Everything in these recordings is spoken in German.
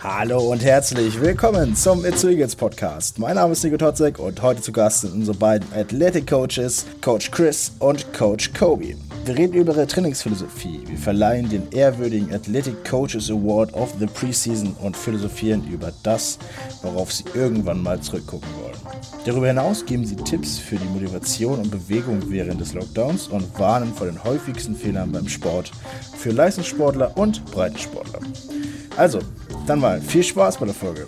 Hallo und herzlich willkommen zum It's Eagles Podcast. Mein Name ist Nico Totzek und heute zu Gast sind unsere beiden Athletic Coaches, Coach Chris und Coach Kobe. Wir reden über ihre Trainingsphilosophie. Wir verleihen den ehrwürdigen Athletic Coaches Award of the Preseason und philosophieren über das, worauf sie irgendwann mal zurückgucken wollen. Darüber hinaus geben sie Tipps für die Motivation und Bewegung während des Lockdowns und warnen vor den häufigsten Fehlern beim Sport für Leistungssportler und Breitensportler. Also, dann mal viel Spaß bei der Folge.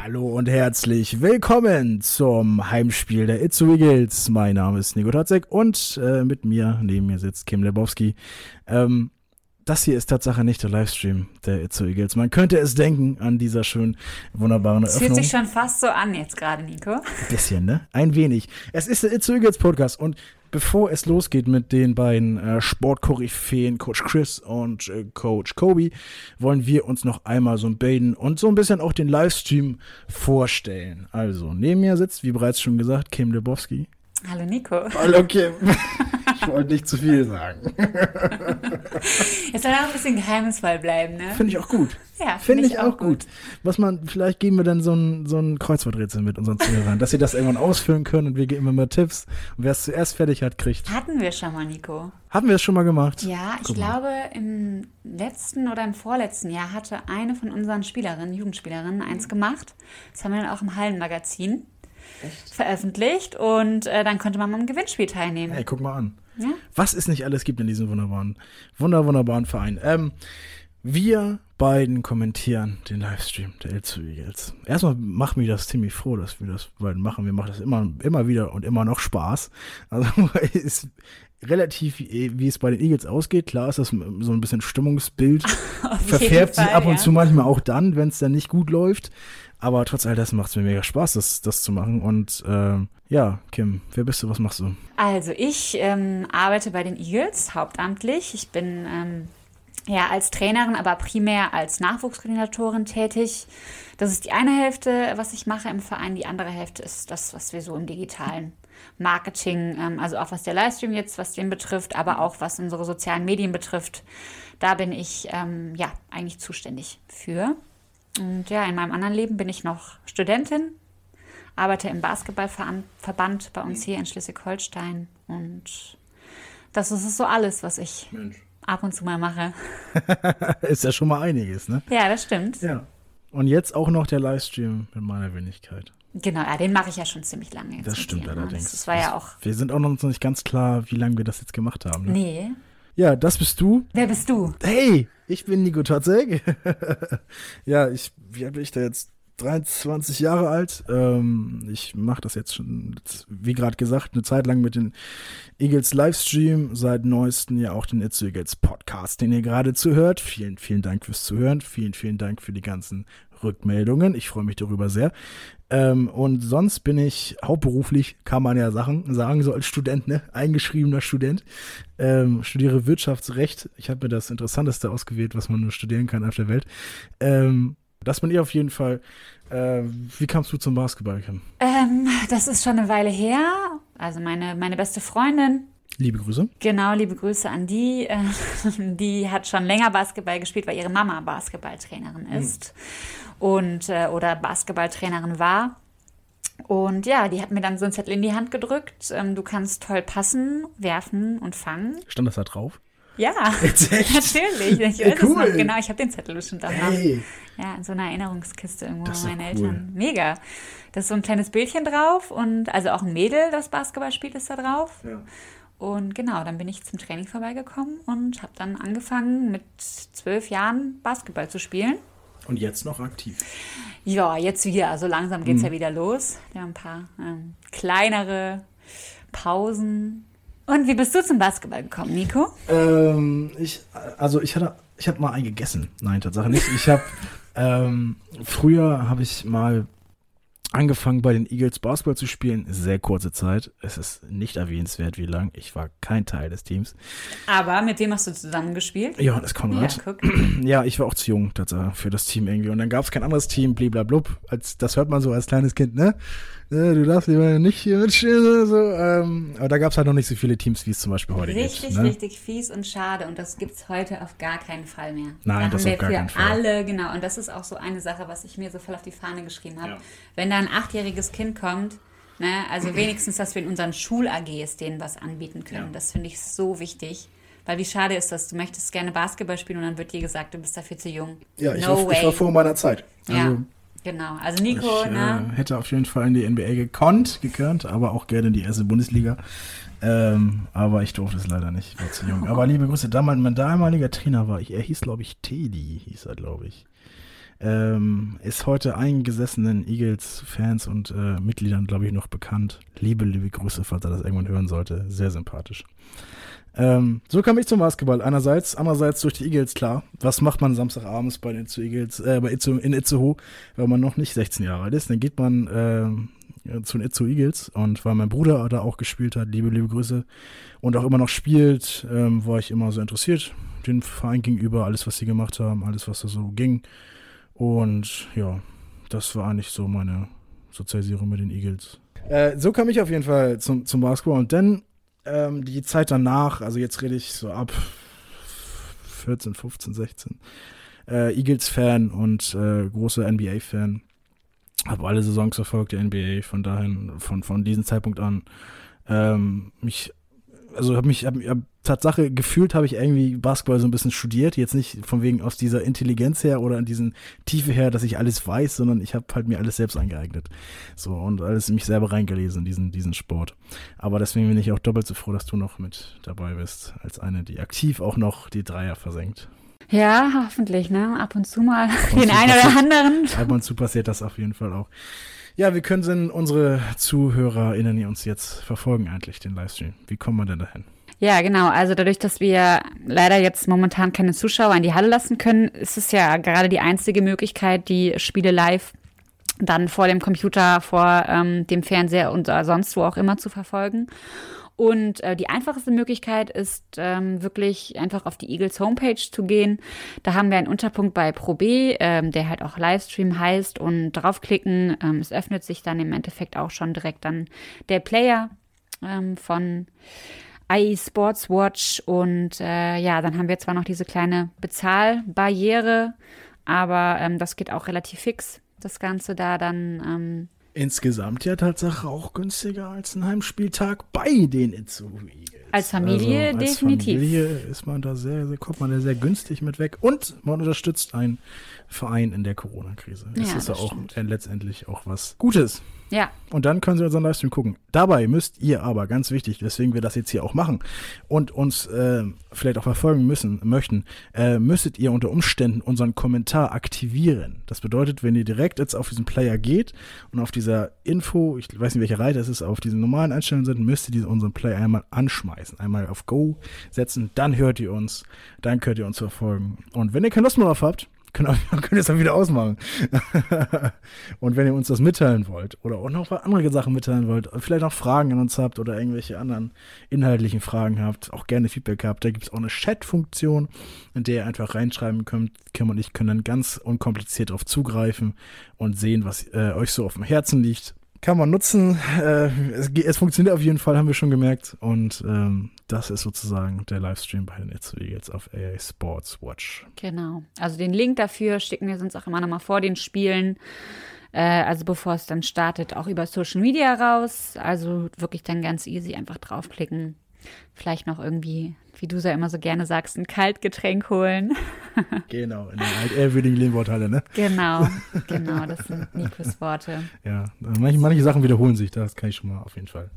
Hallo und herzlich willkommen zum Heimspiel der Itzu Eagles. Mein Name ist Nico Tatzek und äh, mit mir, neben mir sitzt Kim Lebowski. Ähm, das hier ist Tatsache nicht der Livestream der Itzu Eagles. Man könnte es denken an dieser schönen, wunderbaren Eröffnung. Es fühlt sich schon fast so an jetzt gerade, Nico. Ein bisschen, ne? Ein wenig. Es ist der Itzu Eagles Podcast und bevor es losgeht mit den beiden äh, Sportkoryphäen, Coach Chris und äh, Coach Kobe, wollen wir uns noch einmal so ein Baden und so ein bisschen auch den Livestream vorstellen. Also, neben mir sitzt, wie bereits schon gesagt, Kim Lebowski. Hallo Nico. Hallo Kim. Ich wollte nicht zu viel sagen. Jetzt soll auch ein bisschen geheimnisvoll bleiben, ne? Finde ich auch gut. Ja, finde find ich, auch gut. gut. Was man, vielleicht geben wir dann so ein, so ein Kreuzworträtsel mit unseren Zuhörern, dass sie das irgendwann ausfüllen können und wir geben immer Tipps. Und wer es zuerst fertig hat, kriegt. Hatten wir schon mal, Nico. Hatten wir es schon mal gemacht? Ja, ich glaube, im letzten oder im vorletzten Jahr hatte eine von unseren Spielerinnen, Jugendspielerinnen, eins gemacht. Das haben wir dann auch im Hallenmagazin Echt? veröffentlicht und äh, dann konnte man am Gewinnspiel teilnehmen. Hey, guck mal an. Ja? Was es nicht alles gibt in diesem wunderbaren, wunder, wunderbaren Verein. Ähm, wir beiden kommentieren den Livestream der L2 Eagles. Erstmal macht mich das ziemlich froh, dass wir das beiden machen. Wir machen das immer, immer wieder und immer noch Spaß. Also ist relativ, wie es bei den Eagles ausgeht. Klar ist das so ein bisschen Stimmungsbild. Verfärbt sich ab und ja. zu manchmal auch dann, wenn es dann nicht gut läuft. Aber trotz all dessen macht es mir mega Spaß, das, das zu machen. Und äh, ja, Kim, wer bist du? Was machst du? Also ich ähm, arbeite bei den Eagles hauptamtlich. Ich bin ähm, ja als Trainerin, aber primär als Nachwuchskoordinatorin tätig. Das ist die eine Hälfte, was ich mache im Verein. Die andere Hälfte ist das, was wir so im digitalen Marketing, ähm, also auch was der Livestream jetzt, was den betrifft, aber auch was unsere sozialen Medien betrifft. Da bin ich ähm, ja eigentlich zuständig für. Und ja, in meinem anderen Leben bin ich noch Studentin, arbeite im Basketballverband bei uns hier in Schleswig-Holstein und das ist so alles, was ich Mensch. Ab und zu mal mache. ist ja schon mal einiges, ne? Ja, das stimmt. Ja. Und jetzt auch noch der Livestream mit meiner Wenigkeit. Genau, ja, den mache ich ja schon ziemlich lange. Jetzt das stimmt hier, ne? allerdings. Das, war ja auch. Wir sind auch noch nicht ganz klar, wie lange wir das jetzt gemacht haben. Ne? Nee. Ja, das bist du. Wer bist du? Hey, ich bin Nico Tatzek. ja, ich, wie bin ich da jetzt? 23 Jahre alt. Ähm, ich mache das jetzt schon, wie gerade gesagt, eine Zeit lang mit den Eagles Livestream, seit neuestem ja auch den It's Eagles Podcast, den ihr gerade zuhört. Vielen, vielen Dank fürs Zuhören. Vielen, vielen Dank für die ganzen Rückmeldungen. Ich freue mich darüber sehr. Ähm, und sonst bin ich hauptberuflich, kann man ja Sachen sagen, so als Student, ne? Eingeschriebener Student. Ähm, studiere Wirtschaftsrecht. Ich habe mir das Interessanteste ausgewählt, was man nur studieren kann auf der Welt. Ähm, das bin ich auf jeden Fall. Äh, wie kamst du zum Basketball, Kim? Ähm, das ist schon eine Weile her. Also meine, meine beste Freundin. Liebe Grüße. Genau, liebe Grüße an die. Äh, die hat schon länger Basketball gespielt, weil ihre Mama Basketballtrainerin hm. ist. Mhm und äh, oder Basketballtrainerin war. Und ja, die hat mir dann so ein Zettel in die Hand gedrückt. Ähm, du kannst toll passen, werfen und fangen. Stand das da drauf? Ja, natürlich. Ich ja, cool. Noch, genau, ich habe den Zettel bestimmt auch hey. noch. Ja, in so einer Erinnerungskiste irgendwo bei meinen cool. Eltern. Mega. Da ist so ein kleines Bildchen drauf und also auch ein Mädel, das Basketball spielt, ist da drauf. Ja. Und genau, dann bin ich zum Training vorbeigekommen und habe dann angefangen mit zwölf Jahren Basketball zu spielen. Und jetzt noch aktiv? Ja, jetzt wieder. Also langsam geht es mhm. ja wieder los. Wir haben ein paar ähm, kleinere Pausen. Und wie bist du zum Basketball gekommen, Nico? Ähm, ich, also ich hatte, ich habe mal einen gegessen. Nein, Tatsache nicht. Ich habe, ähm, früher habe ich mal angefangen bei den Eagles Basketball zu spielen. Sehr kurze Zeit. Es ist nicht erwähnenswert, wie lang. Ich war kein Teil des Teams. Aber mit wem hast du zusammengespielt? Johannes Konrad. Ja, ja, ich war auch zu jung für das Team irgendwie. Und dann gab es kein anderes Team, bliblablub. Als, das hört man so als kleines Kind, ne? Du darfst lieber nicht hier mitspielen. So, ähm, aber da gab es halt noch nicht so viele Teams, wie es zum Beispiel heute richtig, gibt. Richtig, ne? richtig fies und schade. Und das gibt es heute auf gar keinen Fall mehr. Nein, da das haben wir auf gar für keinen Fall. alle, genau. Und das ist auch so eine Sache, was ich mir so voll auf die Fahne geschrieben habe. Ja. Wenn da ein achtjähriges Kind kommt, ne, also wenigstens, dass wir in unseren Schul-AGs denen was anbieten können. Ja. Das finde ich so wichtig. Weil wie schade ist das, du möchtest gerne Basketball spielen und dann wird dir gesagt, du bist dafür zu jung. Ja, ich, no war, ich war vor meiner Zeit. Also, ja. Genau, also Nico, ich, ne? Äh, hätte auf jeden Fall in die NBA gekonnt, gekönnt, aber auch gerne in die erste Bundesliga. Ähm, aber ich durfte es leider nicht, war zu jung. Aber liebe Grüße, damals, mein damaliger Trainer war ich, er hieß, glaube ich, Teddy, hieß er, glaube ich. Ähm, ist heute eingesessenen Eagles-Fans und äh, Mitgliedern, glaube ich, noch bekannt. Liebe, liebe Grüße, falls er das irgendwann hören sollte. Sehr sympathisch. Ähm, so kam ich zum Basketball. Einerseits, andererseits durch die Eagles, klar. Was macht man Samstagabends bei den Eagles, äh, bei Itzu, in Itzehoe, wenn man noch nicht 16 Jahre alt ist? Dann geht man äh, zu den Itzehoe Eagles und weil mein Bruder da auch gespielt hat, liebe, liebe Grüße, und auch immer noch spielt, ähm, war ich immer so interessiert. Den Verein gegenüber, alles, was sie gemacht haben, alles, was da so ging. Und ja, das war eigentlich so meine Sozialisierung mit den Eagles. Äh, so kam ich auf jeden Fall zum, zum Basketball. Und dann ähm, die Zeit danach, also jetzt rede ich so ab 14, 15, 16, äh, Eagles-Fan und äh, großer NBA-Fan. Habe alle Saisons verfolgt, der NBA, von dahin, von, von diesem Zeitpunkt an. Ähm, mich also habe mich, hab, hab, Tatsache gefühlt habe ich irgendwie Basketball so ein bisschen studiert, jetzt nicht von wegen aus dieser Intelligenz her oder an diesen Tiefe her, dass ich alles weiß, sondern ich habe halt mir alles selbst angeeignet. So und alles in mich selber reingelesen, in diesen, diesen Sport. Aber deswegen bin ich auch doppelt so froh, dass du noch mit dabei bist, als eine, die aktiv auch noch die Dreier versenkt. Ja, hoffentlich, ne? Ab und zu mal den einen oder anderen. Ab und zu passiert das auf jeden Fall auch. Ja, wie können denn unsere ZuhörerInnen uns jetzt verfolgen eigentlich, den Livestream? Wie kommt man denn dahin? Ja, genau. Also dadurch, dass wir leider jetzt momentan keine Zuschauer in die Halle lassen können, ist es ja gerade die einzige Möglichkeit, die Spiele live dann vor dem Computer, vor ähm, dem Fernseher und sonst wo auch immer zu verfolgen. Und äh, die einfachste Möglichkeit ist ähm, wirklich einfach auf die Eagles Homepage zu gehen. Da haben wir einen Unterpunkt bei Pro B, ähm, der halt auch Livestream heißt und draufklicken. Ähm, es öffnet sich dann im Endeffekt auch schon direkt dann der Player ähm, von IE Sports Watch und äh, ja, dann haben wir zwar noch diese kleine Bezahlbarriere, aber ähm, das geht auch relativ fix, das Ganze da dann ähm, Insgesamt ja Tatsache auch günstiger als ein Heimspieltag bei den Itzu Als Familie also, als definitiv. Als Familie ist man da sehr, sehr, kommt man da sehr günstig mit weg und man unterstützt einen Verein in der Corona-Krise. Ja, das ist ja auch stimmt. letztendlich auch was Gutes. Ja. Und dann können Sie unseren Livestream gucken. Dabei müsst ihr aber, ganz wichtig, weswegen wir das jetzt hier auch machen und uns äh, vielleicht auch verfolgen müssen, möchten, äh, müsstet ihr unter Umständen unseren Kommentar aktivieren. Das bedeutet, wenn ihr direkt jetzt auf diesen Player geht und auf dieser Info, ich weiß nicht, welche Reiter es ist, auf diesen normalen Einstellungen sind, müsst ihr unseren Player einmal anschmeißen, einmal auf Go setzen, dann hört ihr uns, dann könnt ihr uns verfolgen. Und wenn ihr keine Lust mehr drauf habt, können, wir können es dann wieder ausmachen. und wenn ihr uns das mitteilen wollt oder auch noch andere Sachen mitteilen wollt, vielleicht noch Fragen an uns habt oder irgendwelche anderen inhaltlichen Fragen habt, auch gerne Feedback habt, da gibt es auch eine Chat-Funktion, in der ihr einfach reinschreiben könnt. Kim und ich können dann ganz unkompliziert darauf zugreifen und sehen, was äh, euch so auf dem Herzen liegt kann man nutzen. Äh, es, es, funktioniert auf jeden Fall, haben wir schon gemerkt. Und ähm, das ist sozusagen der Livestream bei den It's Eagles auf AA Sports Watch. Genau. Also den Link dafür schicken wir uns auch immer nochmal vor den Spielen. Äh, also bevor es dann startet, auch über Social Media raus. Also wirklich dann ganz easy einfach draufklicken. Vielleicht noch irgendwie wie du ja immer so gerne sagst, ein Kaltgetränk holen. genau, in der altehrwürdigen Lehnworthalle, ne? Genau, genau, das sind Nikos Worte. Ja, manche, manche Sachen wiederholen sich, das kann ich schon mal auf jeden Fall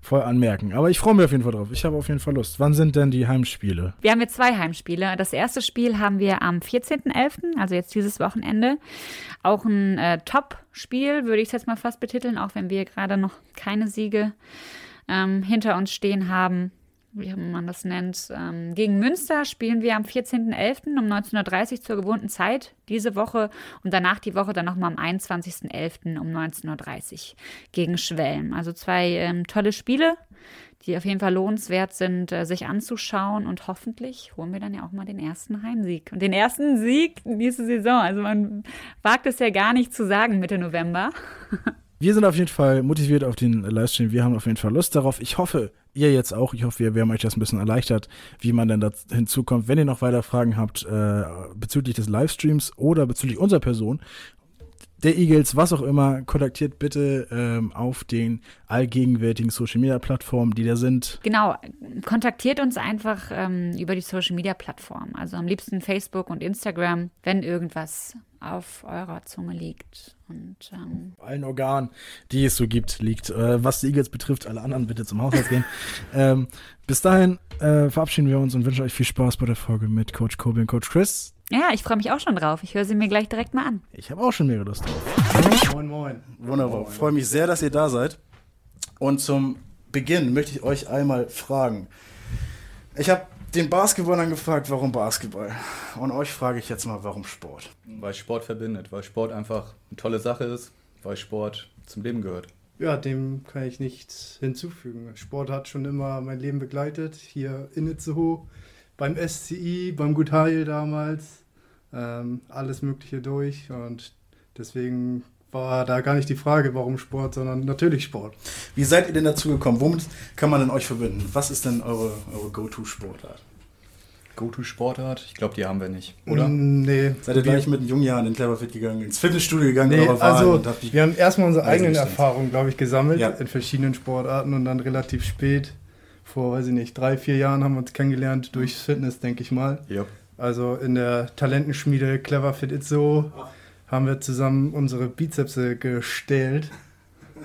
voll anmerken. Aber ich freue mich auf jeden Fall drauf. Ich habe auf jeden Fall Lust. Wann sind denn die Heimspiele? Wir haben jetzt zwei Heimspiele. Das erste Spiel haben wir am 14.11., also jetzt dieses Wochenende. Auch ein äh, Top-Spiel, würde ich es jetzt mal fast betiteln, auch wenn wir gerade noch keine Siege ähm, hinter uns stehen haben. wie man das nennt. Ähm, gegen Münster spielen wir am 14.11. um 19.30 Uhr zur gewohnten Zeit diese Woche und danach die Woche dann nochmal am 21.11. um 19.30 Uhr gegen Schwelm. Also zwei ähm, tolle Spiele, die auf jeden Fall lohnenswert sind, äh, sich anzuschauen und hoffentlich holen wir dann ja auch mal den ersten Heimsieg und den ersten Sieg diese Saison. Also man wagt es ja gar nicht zu sagen Mitte November. Wir sind auf jeden Fall motiviert auf den Livestream. Wir haben auf jeden Fall Lust darauf. Ich hoffe, ihr jetzt auch. Ich hoffe, wir, wir haben euch das ein bisschen erleichtert, wie man denn da hinzukommt. Wenn ihr noch weiter Fragen habt äh, bezüglich des Livestreams oder bezüglich unserer Person, der Eagles, was auch immer, kontaktiert bitte ähm, auf den allgegenwärtigen Social Media Plattformen, die da sind. Genau, kontaktiert uns einfach ähm, über die Social Media Plattformen. Also am liebsten Facebook und Instagram, wenn irgendwas auf eurer Zunge liegt. Und, ähm allen Organen, die es so gibt, liegt. Äh, was die Eagles betrifft, alle anderen bitte zum Hausarzt gehen. ähm, bis dahin äh, verabschieden wir uns und wünschen euch viel Spaß bei der Folge mit Coach Kobe und Coach Chris. Ja, ich freue mich auch schon drauf. Ich höre sie mir gleich direkt mal an. Ich habe auch schon mega Lust drauf. Moin, moin. Wunderbar. Ich freue mich sehr, dass ihr da seid. Und zum Beginn möchte ich euch einmal fragen. Ich habe den Basketballern gefragt, warum Basketball? Und euch frage ich jetzt mal, warum Sport? Weil Sport verbindet, weil Sport einfach eine tolle Sache ist, weil Sport zum Leben gehört. Ja, dem kann ich nichts hinzufügen. Sport hat schon immer mein Leben begleitet. Hier in Itzehoe, beim SCI, beim Gut Heil damals. Ähm, alles Mögliche durch. Und deswegen war da gar nicht die Frage, warum Sport, sondern natürlich Sport. Wie seid ihr denn dazu gekommen? Womit kann man denn euch verbinden? Was ist denn eure, eure Go-To-Sportart? Go-To-Sportart? Ich glaube, die haben wir nicht, oder? Mm, nee. Seid ihr gleich mit den jungen Jahren in Cleverfit gegangen, ins Fitnessstudio gegangen Nee, also habt wir haben erstmal unsere eigenen? Erfahrungen, glaube ich, gesammelt Ja. in verschiedenen Sportarten und dann relativ spät, vor, weiß ich nicht, drei, vier Jahren haben wir uns kennengelernt durchs Fitness, denke ich mal. Ja. Also in der Talentenschmiede Clever Fit It So haben wir zusammen unsere Bizepse gestellt.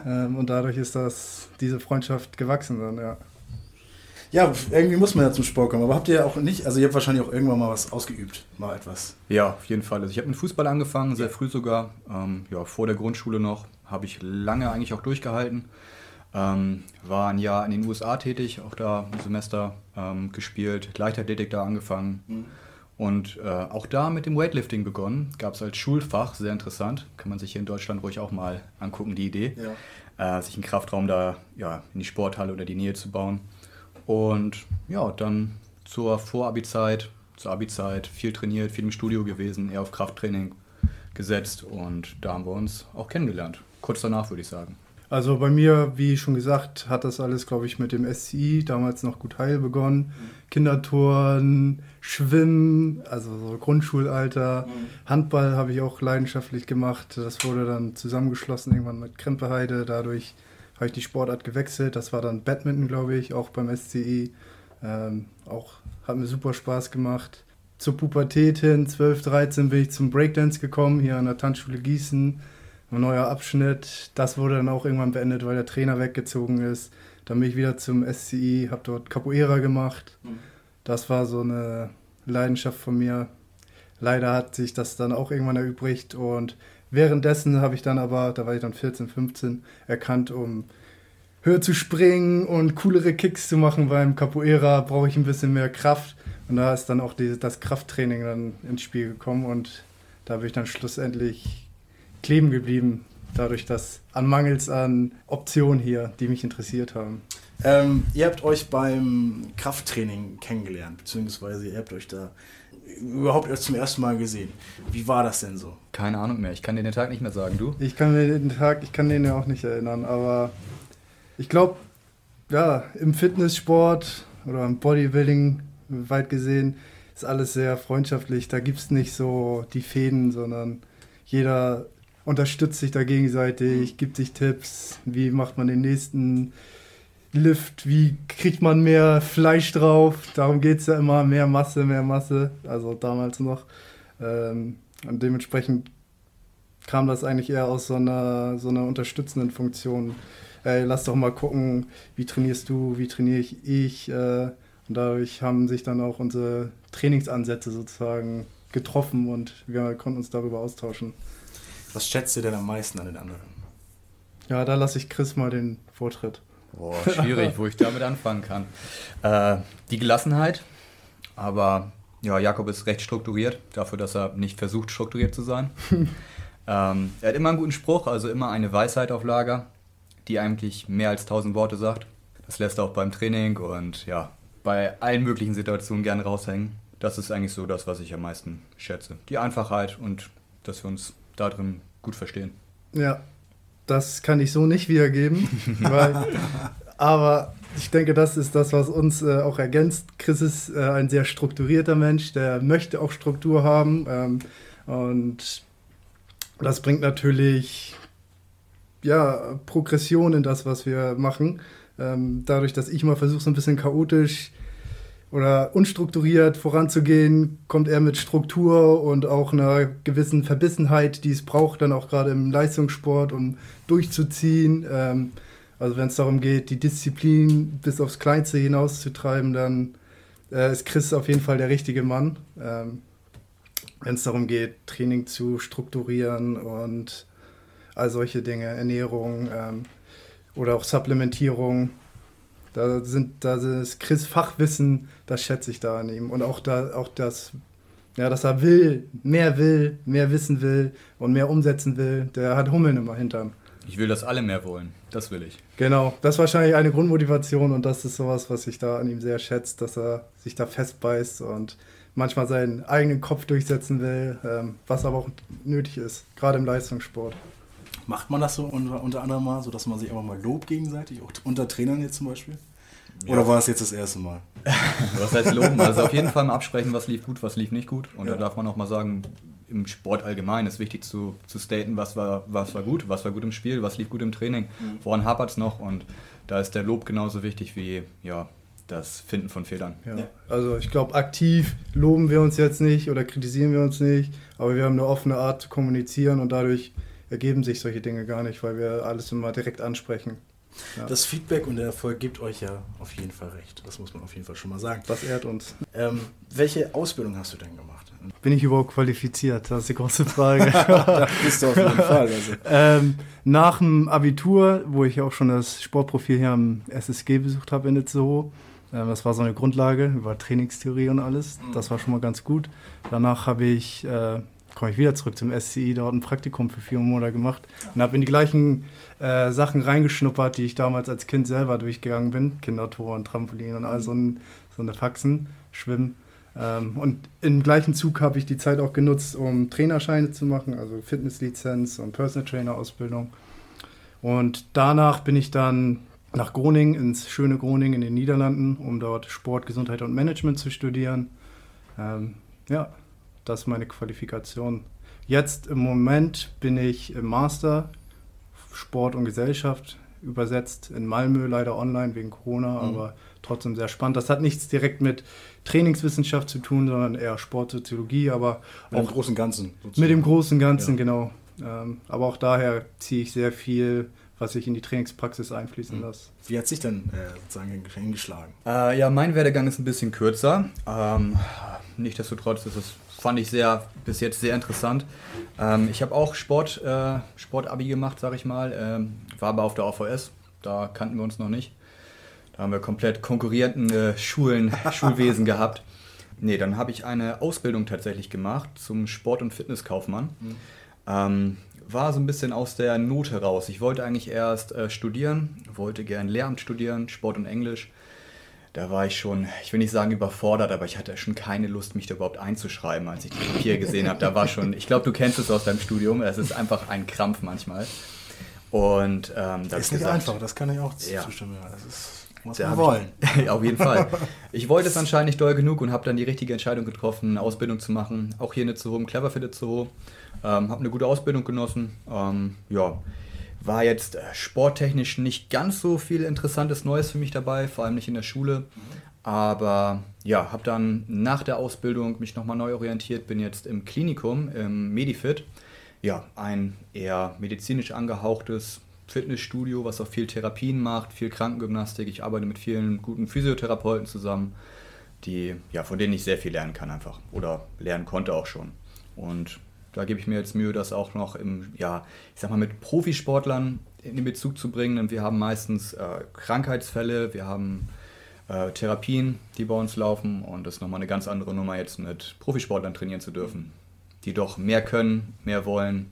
ähm, und dadurch ist das, diese Freundschaft gewachsen dann, ja. Ja, irgendwie muss man ja zum Sport kommen. Aber habt ihr auch nicht, also ihr habt wahrscheinlich auch irgendwann mal was ausgeübt, mal etwas. Ja, auf jeden Fall. Also ich habe mit Fußball angefangen, sehr früh sogar. Ähm, ja, vor der Grundschule noch. Habe ich lange eigentlich auch durchgehalten. Ähm, war ein Jahr in den USA tätig, auch da ein Semester ähm, gespielt, Leichtathletik da angefangen. Und äh, auch da mit dem Weightlifting begonnen. Gab es als Schulfach, sehr interessant. Kann man sich hier in Deutschland ruhig auch mal angucken, die Idee. Äh, sich einen Kraftraum da ja, in die Sporthalle oder die Nähe zu bauen. Und ja, dann zur Vorabi-Zeit, zur Abi-Zeit viel trainiert, viel im Studio gewesen, eher auf Krafttraining gesetzt und da haben wir uns auch kennengelernt. Kurz danach würde ich sagen. Also bei mir, wie schon gesagt, hat das alles, glaube ich, mit dem SCI, damals noch gut heil begonnen. Kindertouren, Schwimmen, also so Grundschulalter. Handball habe ich auch leidenschaftlich gemacht. Das wurde dann zusammengeschlossen irgendwann mit Krempeheide. Dadurch habe ich die Sportart gewechselt. Das war dann Badminton, glaube ich, auch beim SCI. Ähm, auch hat mir super Spaß gemacht. Zur Pubertät hin, 12, 13, bin ich zum Breakdance gekommen, hier an der Tanzschule Gießen ein neuer Abschnitt. Das wurde dann auch irgendwann beendet, weil der Trainer weggezogen ist. Dann bin ich wieder zum SCI, habe dort Capoeira gemacht. Das war so eine Leidenschaft von mir. Leider hat sich das dann auch irgendwann erübrigt und währenddessen habe ich dann aber, da war ich dann 14, 15, erkannt, um höher zu springen und coolere Kicks zu machen beim Capoeira, brauche ich ein bisschen mehr Kraft. Und da ist dann auch die, das Krafttraining dann ins Spiel gekommen und da bin ich dann schlussendlich kleben geblieben, dadurch, dass an Mangels an Optionen hier, die mich interessiert haben. Ähm, ihr habt euch beim Krafttraining kennengelernt, beziehungsweise ihr habt euch da überhaupt erst zum ersten Mal gesehen. Wie war das denn so? Keine Ahnung mehr, ich kann dir den Tag nicht mehr sagen, du? Ich kann mir den Tag, ich kann den ja auch nicht erinnern, aber ich glaube, ja, im Fitnesssport oder im Bodybuilding, weit gesehen, ist alles sehr freundschaftlich. Da gibt es nicht so die Fäden, sondern jeder unterstützt sich da gegenseitig, gibt sich Tipps, wie macht man den nächsten Lift, wie kriegt man mehr Fleisch drauf. Darum geht es ja immer, mehr Masse, mehr Masse, also damals noch. Ähm, und dementsprechend kam das eigentlich eher aus so einer, so einer unterstützenden Funktion. Ey, lass doch mal gucken, wie trainierst du, wie trainiere ich ich. Äh, und dadurch haben sich dann auch unsere Trainingsansätze sozusagen getroffen und wir konnten uns darüber austauschen. Was schätzt ihr denn am meisten an den anderen? Ja, da lasse ich Chris mal den Vortritt. Boah, schwierig, wo ich damit anfangen kann. Äh, die Gelassenheit, aber ja, Jakob ist recht strukturiert, dafür, dass er nicht versucht, strukturiert zu sein. ähm, er hat immer einen guten Spruch, also immer eine Weisheit auf Lager, die eigentlich mehr als tausend Worte sagt. Das lässt er auch beim Training und ja, bei allen möglichen Situationen gern raushängen. Das ist eigentlich so das, was ich am meisten schätze. Die Einfachheit und dass wir uns da drin gut verstehen. Ja, das kann ich so nicht wiedergeben, weil, aber ich denke, das ist das, was uns äh, auch ergänzt. Chris ist äh, ein sehr strukturierter Mensch, der möchte auch Struktur haben. Ähm, und das bringt natürlich ja, Progression in das, was wir machen. Ähm, dadurch, dass ich mal versuche, so ein bisschen chaotisch oder unstrukturiert voranzugehen, kommt er mit Struktur und auch einer gewissen Verbissenheit, die es braucht, dann auch gerade im Leistungssport, um durchzuziehen. Ähm, also wenn es darum geht, die Disziplin bis aufs Kleinste hinauszutreiben, dann äh, ist Chris auf jeden Fall der richtige Mann. Ähm, wenn es darum geht, Training zu strukturieren und all solche Dinge, Ernährung ähm, oder auch Supplementierung. Da sind, da ist Chris Fachwissen, das schätze ich da an ihm. Und auch, da, auch das, ja, dass er will, mehr will, mehr wissen will und mehr umsetzen will. Der hat Hummeln immer hintern. Ich will, dass alle mehr wollen. Das will ich. Genau, das ist wahrscheinlich eine Grundmotivation und das ist sowas, was ich da an ihm sehr schätze, dass er sich da festbeißt und manchmal seinen eigenen Kopf durchsetzen will, ähm, was aber auch nötig ist, gerade im Leistungssport. Macht man das so unter, unter anderem mal, so dass man sich einfach mal lobt gegenseitig, auch unter Trainern jetzt zum Beispiel? Oder ja. war es jetzt das erste Mal? was heißt loben? Also auf jeden Fall mal absprechen, was lief gut, was lief nicht gut. Und ja. da darf man auch mal sagen, im Sport allgemein ist wichtig zu, zu staten, was war, was war gut, was war gut im Spiel, was lief gut im Training, mhm. woran hapert es noch. Und da ist der Lob genauso wichtig wie ja, das Finden von Fehlern. Ja. Also ich glaube, aktiv loben wir uns jetzt nicht oder kritisieren wir uns nicht, aber wir haben eine offene Art zu kommunizieren und dadurch ergeben sich solche Dinge gar nicht, weil wir alles immer direkt ansprechen. Ja. Das Feedback und der Erfolg gibt euch ja auf jeden Fall recht. Das muss man auf jeden Fall schon mal sagen. Das ehrt uns. Ähm, welche Ausbildung hast du denn gemacht? Bin ich überhaupt qualifiziert? Das ist die große Frage. das bist du auf jeden Fall. Also. Ähm, nach dem Abitur, wo ich auch schon das Sportprofil hier am SSG besucht habe in Itzehoe, äh, das war so eine Grundlage über Trainingstheorie und alles. Das war schon mal ganz gut. Danach habe ich äh, komme ich wieder zurück zum SCI, dort ein Praktikum für vier Monate gemacht und habe in die gleichen äh, Sachen reingeschnuppert, die ich damals als Kind selber durchgegangen bin. Kindertor und Trampolin und all so, ein, so eine Faxen, Schwimmen. Ähm, und im gleichen Zug habe ich die Zeit auch genutzt, um Trainerscheine zu machen, also Fitnesslizenz und Personal Trainer Ausbildung. Und danach bin ich dann nach Groningen, ins schöne Groningen in den Niederlanden, um dort Sport, Gesundheit und Management zu studieren. Ähm, ja, das ist meine Qualifikation. Jetzt im Moment bin ich im Master Sport und Gesellschaft übersetzt in Malmö, leider online wegen Corona, mhm. aber trotzdem sehr spannend. Das hat nichts direkt mit Trainingswissenschaft zu tun, sondern eher Sportsoziologie, aber mit auch dem großen Ganzen. Sozusagen. Mit dem großen Ganzen, ja. genau. Ähm, aber auch daher ziehe ich sehr viel, was ich in die Trainingspraxis einfließen mhm. lasse. Wie hat sich denn äh, sozusagen hingeschlagen? Äh, ja, mein Werdegang ist ein bisschen kürzer. Ähm, Nichtsdestotrotz ist es fand ich sehr, bis jetzt sehr interessant. Ähm, ich habe auch Sport, äh, Sportabi gemacht, sag ich mal, ähm, war aber auf der AVS, da kannten wir uns noch nicht. Da haben wir komplett konkurrierenden äh, Schulen, Schulwesen gehabt. Nee, dann habe ich eine Ausbildung tatsächlich gemacht zum Sport- und Fitnesskaufmann. Mhm. Ähm, war so ein bisschen aus der Not heraus. Ich wollte eigentlich erst äh, studieren, wollte gern Lehramt studieren, Sport und Englisch da war ich schon, ich will nicht sagen überfordert, aber ich hatte schon keine Lust, mich da überhaupt einzuschreiben, als ich die Papier gesehen habe. Da war schon, ich glaube, du kennst es aus deinem Studium, es ist einfach ein Krampf manchmal. Und ähm, das ist nicht gesagt, einfach, das kann ich auch ja. zustimmen. Das ist muss man wollen. Ich, auf jeden Fall. Ich wollte es anscheinend nicht doll genug und habe dann die richtige Entscheidung getroffen, eine Ausbildung zu machen. Auch hier in Itzehoe, im Cleverfit Itzehoe. Ähm, habe eine gute Ausbildung genossen. Ähm, ja, war jetzt äh, sporttechnisch nicht ganz so viel interessantes Neues für mich dabei, vor allem nicht in der Schule. Aber ja, habe dann nach der Ausbildung mich nochmal neu orientiert, bin jetzt im Klinikum, im Medifit. Ja, ein eher medizinisch angehauchtes Fitnessstudio, was auch viel Therapien macht, viel Krankengymnastik. Ich arbeite mit vielen guten Physiotherapeuten zusammen, die, ja, von denen ich sehr viel lernen kann einfach. Oder lernen konnte auch schon. Und Da gebe ich mir jetzt Mühe, das auch noch im, ja, ich sag mal, mit Profisportlern in den Bezug zu bringen. Denn wir haben meistens äh, Krankheitsfälle, wir haben äh, Therapien, die bei uns laufen. Und das ist nochmal eine ganz andere Nummer, jetzt mit Profisportlern trainieren zu dürfen. Die doch mehr können, mehr wollen,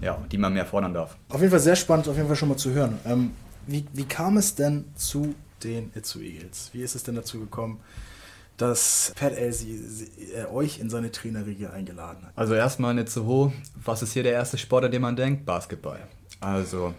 ja, die man mehr fordern darf. Auf jeden Fall sehr spannend, auf jeden Fall schon mal zu hören. Ähm, wie, wie kam es denn zu den Itzu Eagles? Wie ist es denn dazu gekommen, dass Pat Elsie äh, euch in seine Trainerriege eingeladen hat? Also erstmal nicht so hoch. Was ist hier der erste Sport, an den man denkt? Basketball. Also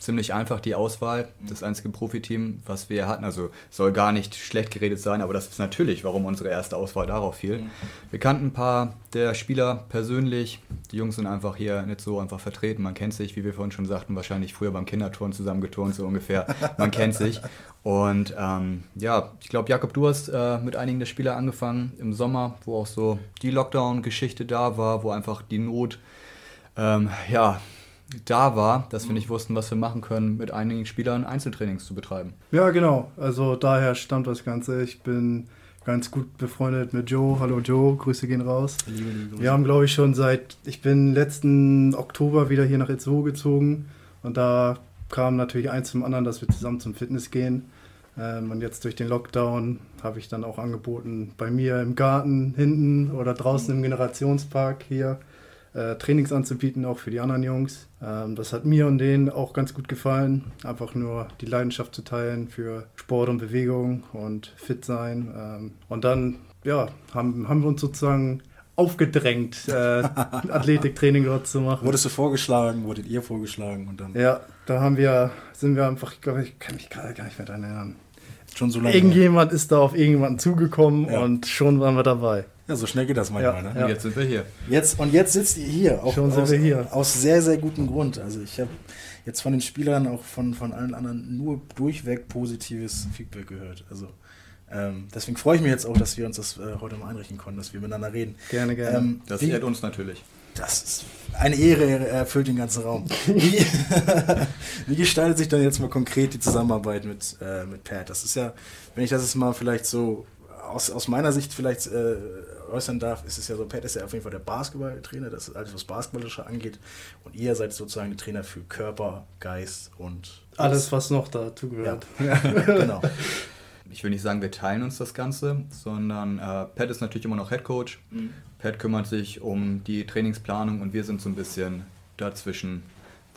ziemlich einfach die Auswahl, das einzige Profiteam, was wir hatten. Also soll gar nicht schlecht geredet sein, aber das ist natürlich, warum unsere erste Auswahl darauf fiel. Wir kannten ein paar der Spieler persönlich. Die Jungs sind einfach hier nicht so einfach vertreten. Man kennt sich, wie wir vorhin schon sagten, wahrscheinlich früher beim Kinderturnen zusammengeturnt, so ungefähr. Man kennt sich. Und ähm, ja, ich glaube, Jakob, du hast äh, mit einigen der Spieler angefangen im Sommer, wo auch so die Lockdown-Geschichte da war, wo einfach die Not ähm, ja, da war, dass wir nicht wussten, was wir machen können, mit einigen Spielern Einzeltrainings zu betreiben. Ja, genau. Also daher stammt das Ganze. Ich bin ganz gut befreundet mit Joe. Hallo Joe, Grüße gehen raus. Liebe, liebe Grüße. Wir haben, glaube ich, schon seit, ich bin letzten Oktober wieder hier nach Itzehoe gezogen und da kam natürlich eins zum anderen, dass wir zusammen zum Fitness gehen. Ähm, und jetzt durch den Lockdown habe ich dann auch angeboten, bei mir im Garten hinten oder draußen im Generationspark hier äh, Trainings anzubieten, auch für die anderen Jungs. Ähm, das hat mir und denen auch ganz gut gefallen. Einfach nur die Leidenschaft zu teilen für Sport und Bewegung und fit sein. Ähm, und dann ja, haben, haben wir uns sozusagen aufgedrängt, äh, Athletiktraining dort zu machen. Wurdest du vorgeschlagen, wurdet ihr vorgeschlagen und dann? Ja, da haben wir, sind wir einfach, ich glaube, ich kann mich gerade gar nicht mehr daran erinnern. Schon so lange. Irgendjemand ist da auf irgendjemanden zugekommen ja. und schon waren wir dabei. Ja, so schnell geht das manchmal. Ja, ne? ja. Jetzt sind wir hier. Jetzt, und jetzt sitzt ihr hier. Auch Schon sind aus, wir hier. Aus sehr, sehr gutem Grund. Also ich habe jetzt von den Spielern, auch von, von allen anderen, nur durchweg positives Feedback gehört. Also ähm, deswegen freue ich mich jetzt auch, dass wir uns das äh, heute mal einrichten konnten, dass wir miteinander reden. Gerne, gerne. Ähm, das ehrt uns natürlich. Das ist eine Ehre, erfüllt den ganzen Raum. Wie, wie, gestaltet sich dann jetzt mal konkret die Zusammenarbeit mit, äh, mit Pat? Das ist ja, wenn ich das jetzt mal vielleicht so aus, aus meiner Sicht vielleicht äh, äußern darf, ist es ja so, Pat ist ja auf jeden Fall der Basketballtrainer, das ist alles, was Basketballische angeht. Und ihr seid sozusagen der Trainer für Körper, Geist und alles, was noch dazu gehört. Ja. genau. Ich will nicht sagen, wir teilen uns das Ganze, sondern äh, Pat ist natürlich immer noch Head Coach. Mhm. Pat kümmert sich um die Trainingsplanung und wir sind so ein bisschen dazwischen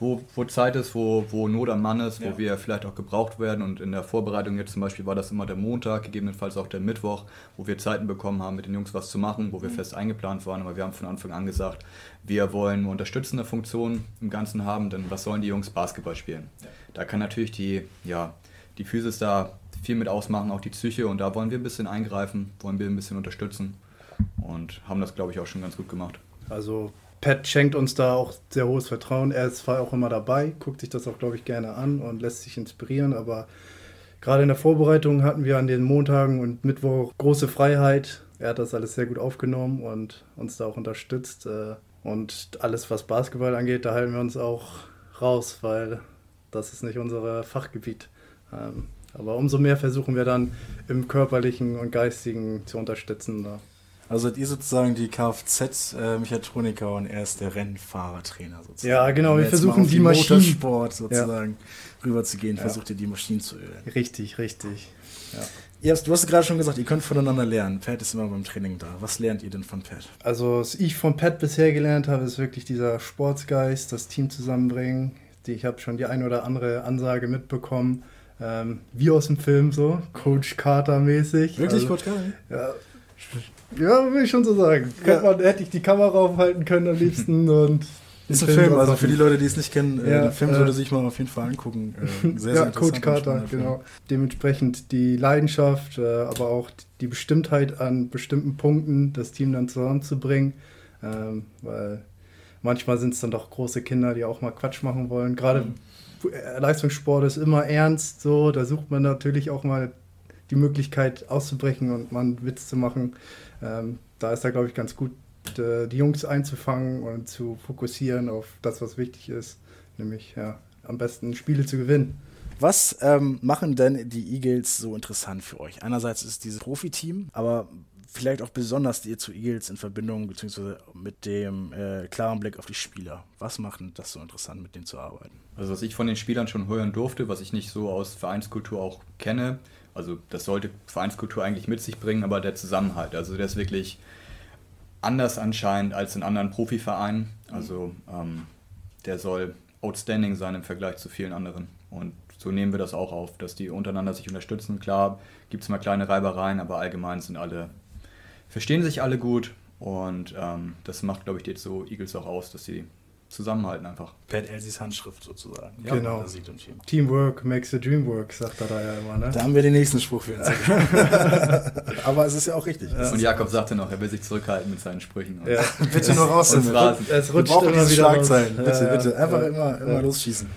wo, wo Zeit ist, wo, wo Not am Mann ist, wo ja. wir vielleicht auch gebraucht werden. Und in der Vorbereitung jetzt zum Beispiel war das immer der Montag, gegebenenfalls auch der Mittwoch, wo wir Zeiten bekommen haben, mit den Jungs was zu machen, wo wir mhm. fest eingeplant waren. Aber wir haben von Anfang an gesagt, wir wollen eine unterstützende Funktion im Ganzen haben, denn was sollen die Jungs Basketball spielen? Ja. Da kann natürlich die, ja, die Physis da viel mit ausmachen, auch die Psyche. Und da wollen wir ein bisschen eingreifen, wollen wir ein bisschen unterstützen und haben das, glaube ich, auch schon ganz gut gemacht. Also Pat schenkt uns da auch sehr hohes Vertrauen. Er ist zwar auch immer dabei, guckt sich das auch, glaube ich, gerne an und lässt sich inspirieren, aber gerade in der Vorbereitung hatten wir an den Montagen und Mittwoch große Freiheit. Er hat das alles sehr gut aufgenommen und uns da auch unterstützt. Äh, und alles, was Basketball angeht, da halten wir uns auch raus, weil das ist nicht unser Fachgebiet. Ähm, aber umso mehr versuchen wir dann im körperlichen und geistigen zu unterstützen. Also seid ihr sozusagen die Kfz-Mechatroniker äh, und er ist der Rennfahrertrainer sozusagen. Ja, genau, wir versuchen die, Maschinen. Motorsport sozusagen ja. rüberzugehen, versucht ihr die Maschinen zu ölen. Richtig, richtig. Ja. Ihr du hast gerade schon gesagt, ihr könnt voneinander lernen. Pat ist immer beim Training da. Was lernt ihr denn von Pat? Also, was ich von Pat bisher gelernt habe, ist wirklich dieser Sportsgeist, das Team zusammenbringen. Ich habe schon die ein oder andere Ansage mitbekommen, ähm, wie aus dem Film so, Coach Carter mäßig. Wirklich also, Coach Carter? Ja, ja, will ich schon so sagen. Ja. Man, hätte ich die Kamera aufhalten können am liebsten und. Ist ein Film, also für die Leute, die es nicht kennen, äh, ja, den Film äh, sollte sich mal auf jeden Fall angucken. Äh, sehr, ja, sehr Coach Carter, genau. Dementsprechend die Leidenschaft, äh, aber auch die Bestimmtheit an bestimmten Punkten, das Team dann zusammenzubringen. Ähm, weil manchmal sind es dann doch große Kinder, die auch mal Quatsch machen wollen. Gerade mhm. Leistungssport ist immer ernst, so, da sucht man natürlich auch mal die Möglichkeit auszubrechen und mal einen Witz zu machen. Ähm, da ist er, glaube ich, ganz gut, äh, die Jungs einzufangen und zu fokussieren auf das, was wichtig ist, nämlich ja, am besten Spiele zu gewinnen. Was ähm, machen denn die Eagles so interessant für euch? Einerseits ist dieses Profiteam, aber vielleicht auch besonders dir zu Eagles in Verbindung, beziehungsweise mit dem äh, klaren Blick auf die Spieler? Was macht das so interessant, mit denen zu arbeiten? Also was ich von den Spielern schon hören durfte, was ich nicht so aus Vereinskultur auch kenne, also das sollte Vereinskultur eigentlich mit sich bringen, aber der Zusammenhalt, also der ist wirklich anders anscheinend als in anderen Profivereinen. Also ähm, der soll outstanding sein im Vergleich zu vielen anderen. Und so nehmen wir das auch auf, dass die untereinander sich unterstützen. Klar, gibt es mal kleine Reibereien, aber allgemein sind alle, verstehen sich alle gut und ähm, das macht, glaube ich, jetzt so Eagles auch aus, dass sie zusammenhalten einfach. Pat Elsies Handschrift sozusagen. Ja, genau. Teamwork makes the dream work, sagt er da ja immer. Ne? Da haben wir den nächsten Spruch für uns. Aber es ist ja auch richtig. Ja. Und Jakob sagte noch, er will sich zurückhalten mit seinen Sprüchen. Ja. bitte nur raus damit. Es rutscht wir immer wieder Schlagzeilen. Raus. Bitte, bitte. Einfach immer, immer losschießen.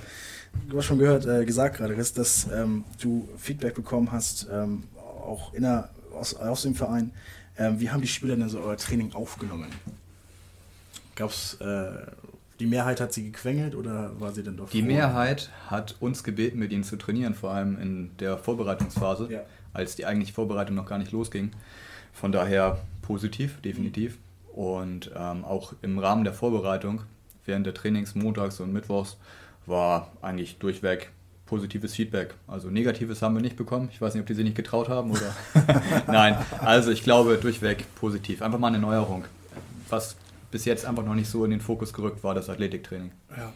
Du hast schon gehört, äh, gesagt gerade, dass, dass ähm, du Feedback bekommen hast, ähm, auch inner, aus, aus dem Verein. Ähm, wie haben die Spieler denn so euer Training aufgenommen? Gab es äh, die Mehrheit hat sie gequengelt oder war sie denn doch? Die Mehrheit hat uns gebeten, mit ihnen zu trainieren, vor allem in der Vorbereitungsphase, ja. als die eigentliche Vorbereitung noch gar nicht losging. Von daher positiv, definitiv. Mhm. Und ähm, auch im Rahmen der Vorbereitung, während der Trainings montags und mittwochs, war eigentlich durchweg positives Feedback. Also negatives haben wir nicht bekommen. Ich weiß nicht, ob die sich nicht getraut haben oder. Nein, also ich glaube durchweg positiv. Einfach mal eine Neuerung. Was bis jetzt einfach noch nicht so in den Fokus gerückt war, das Athletiktraining. Ja.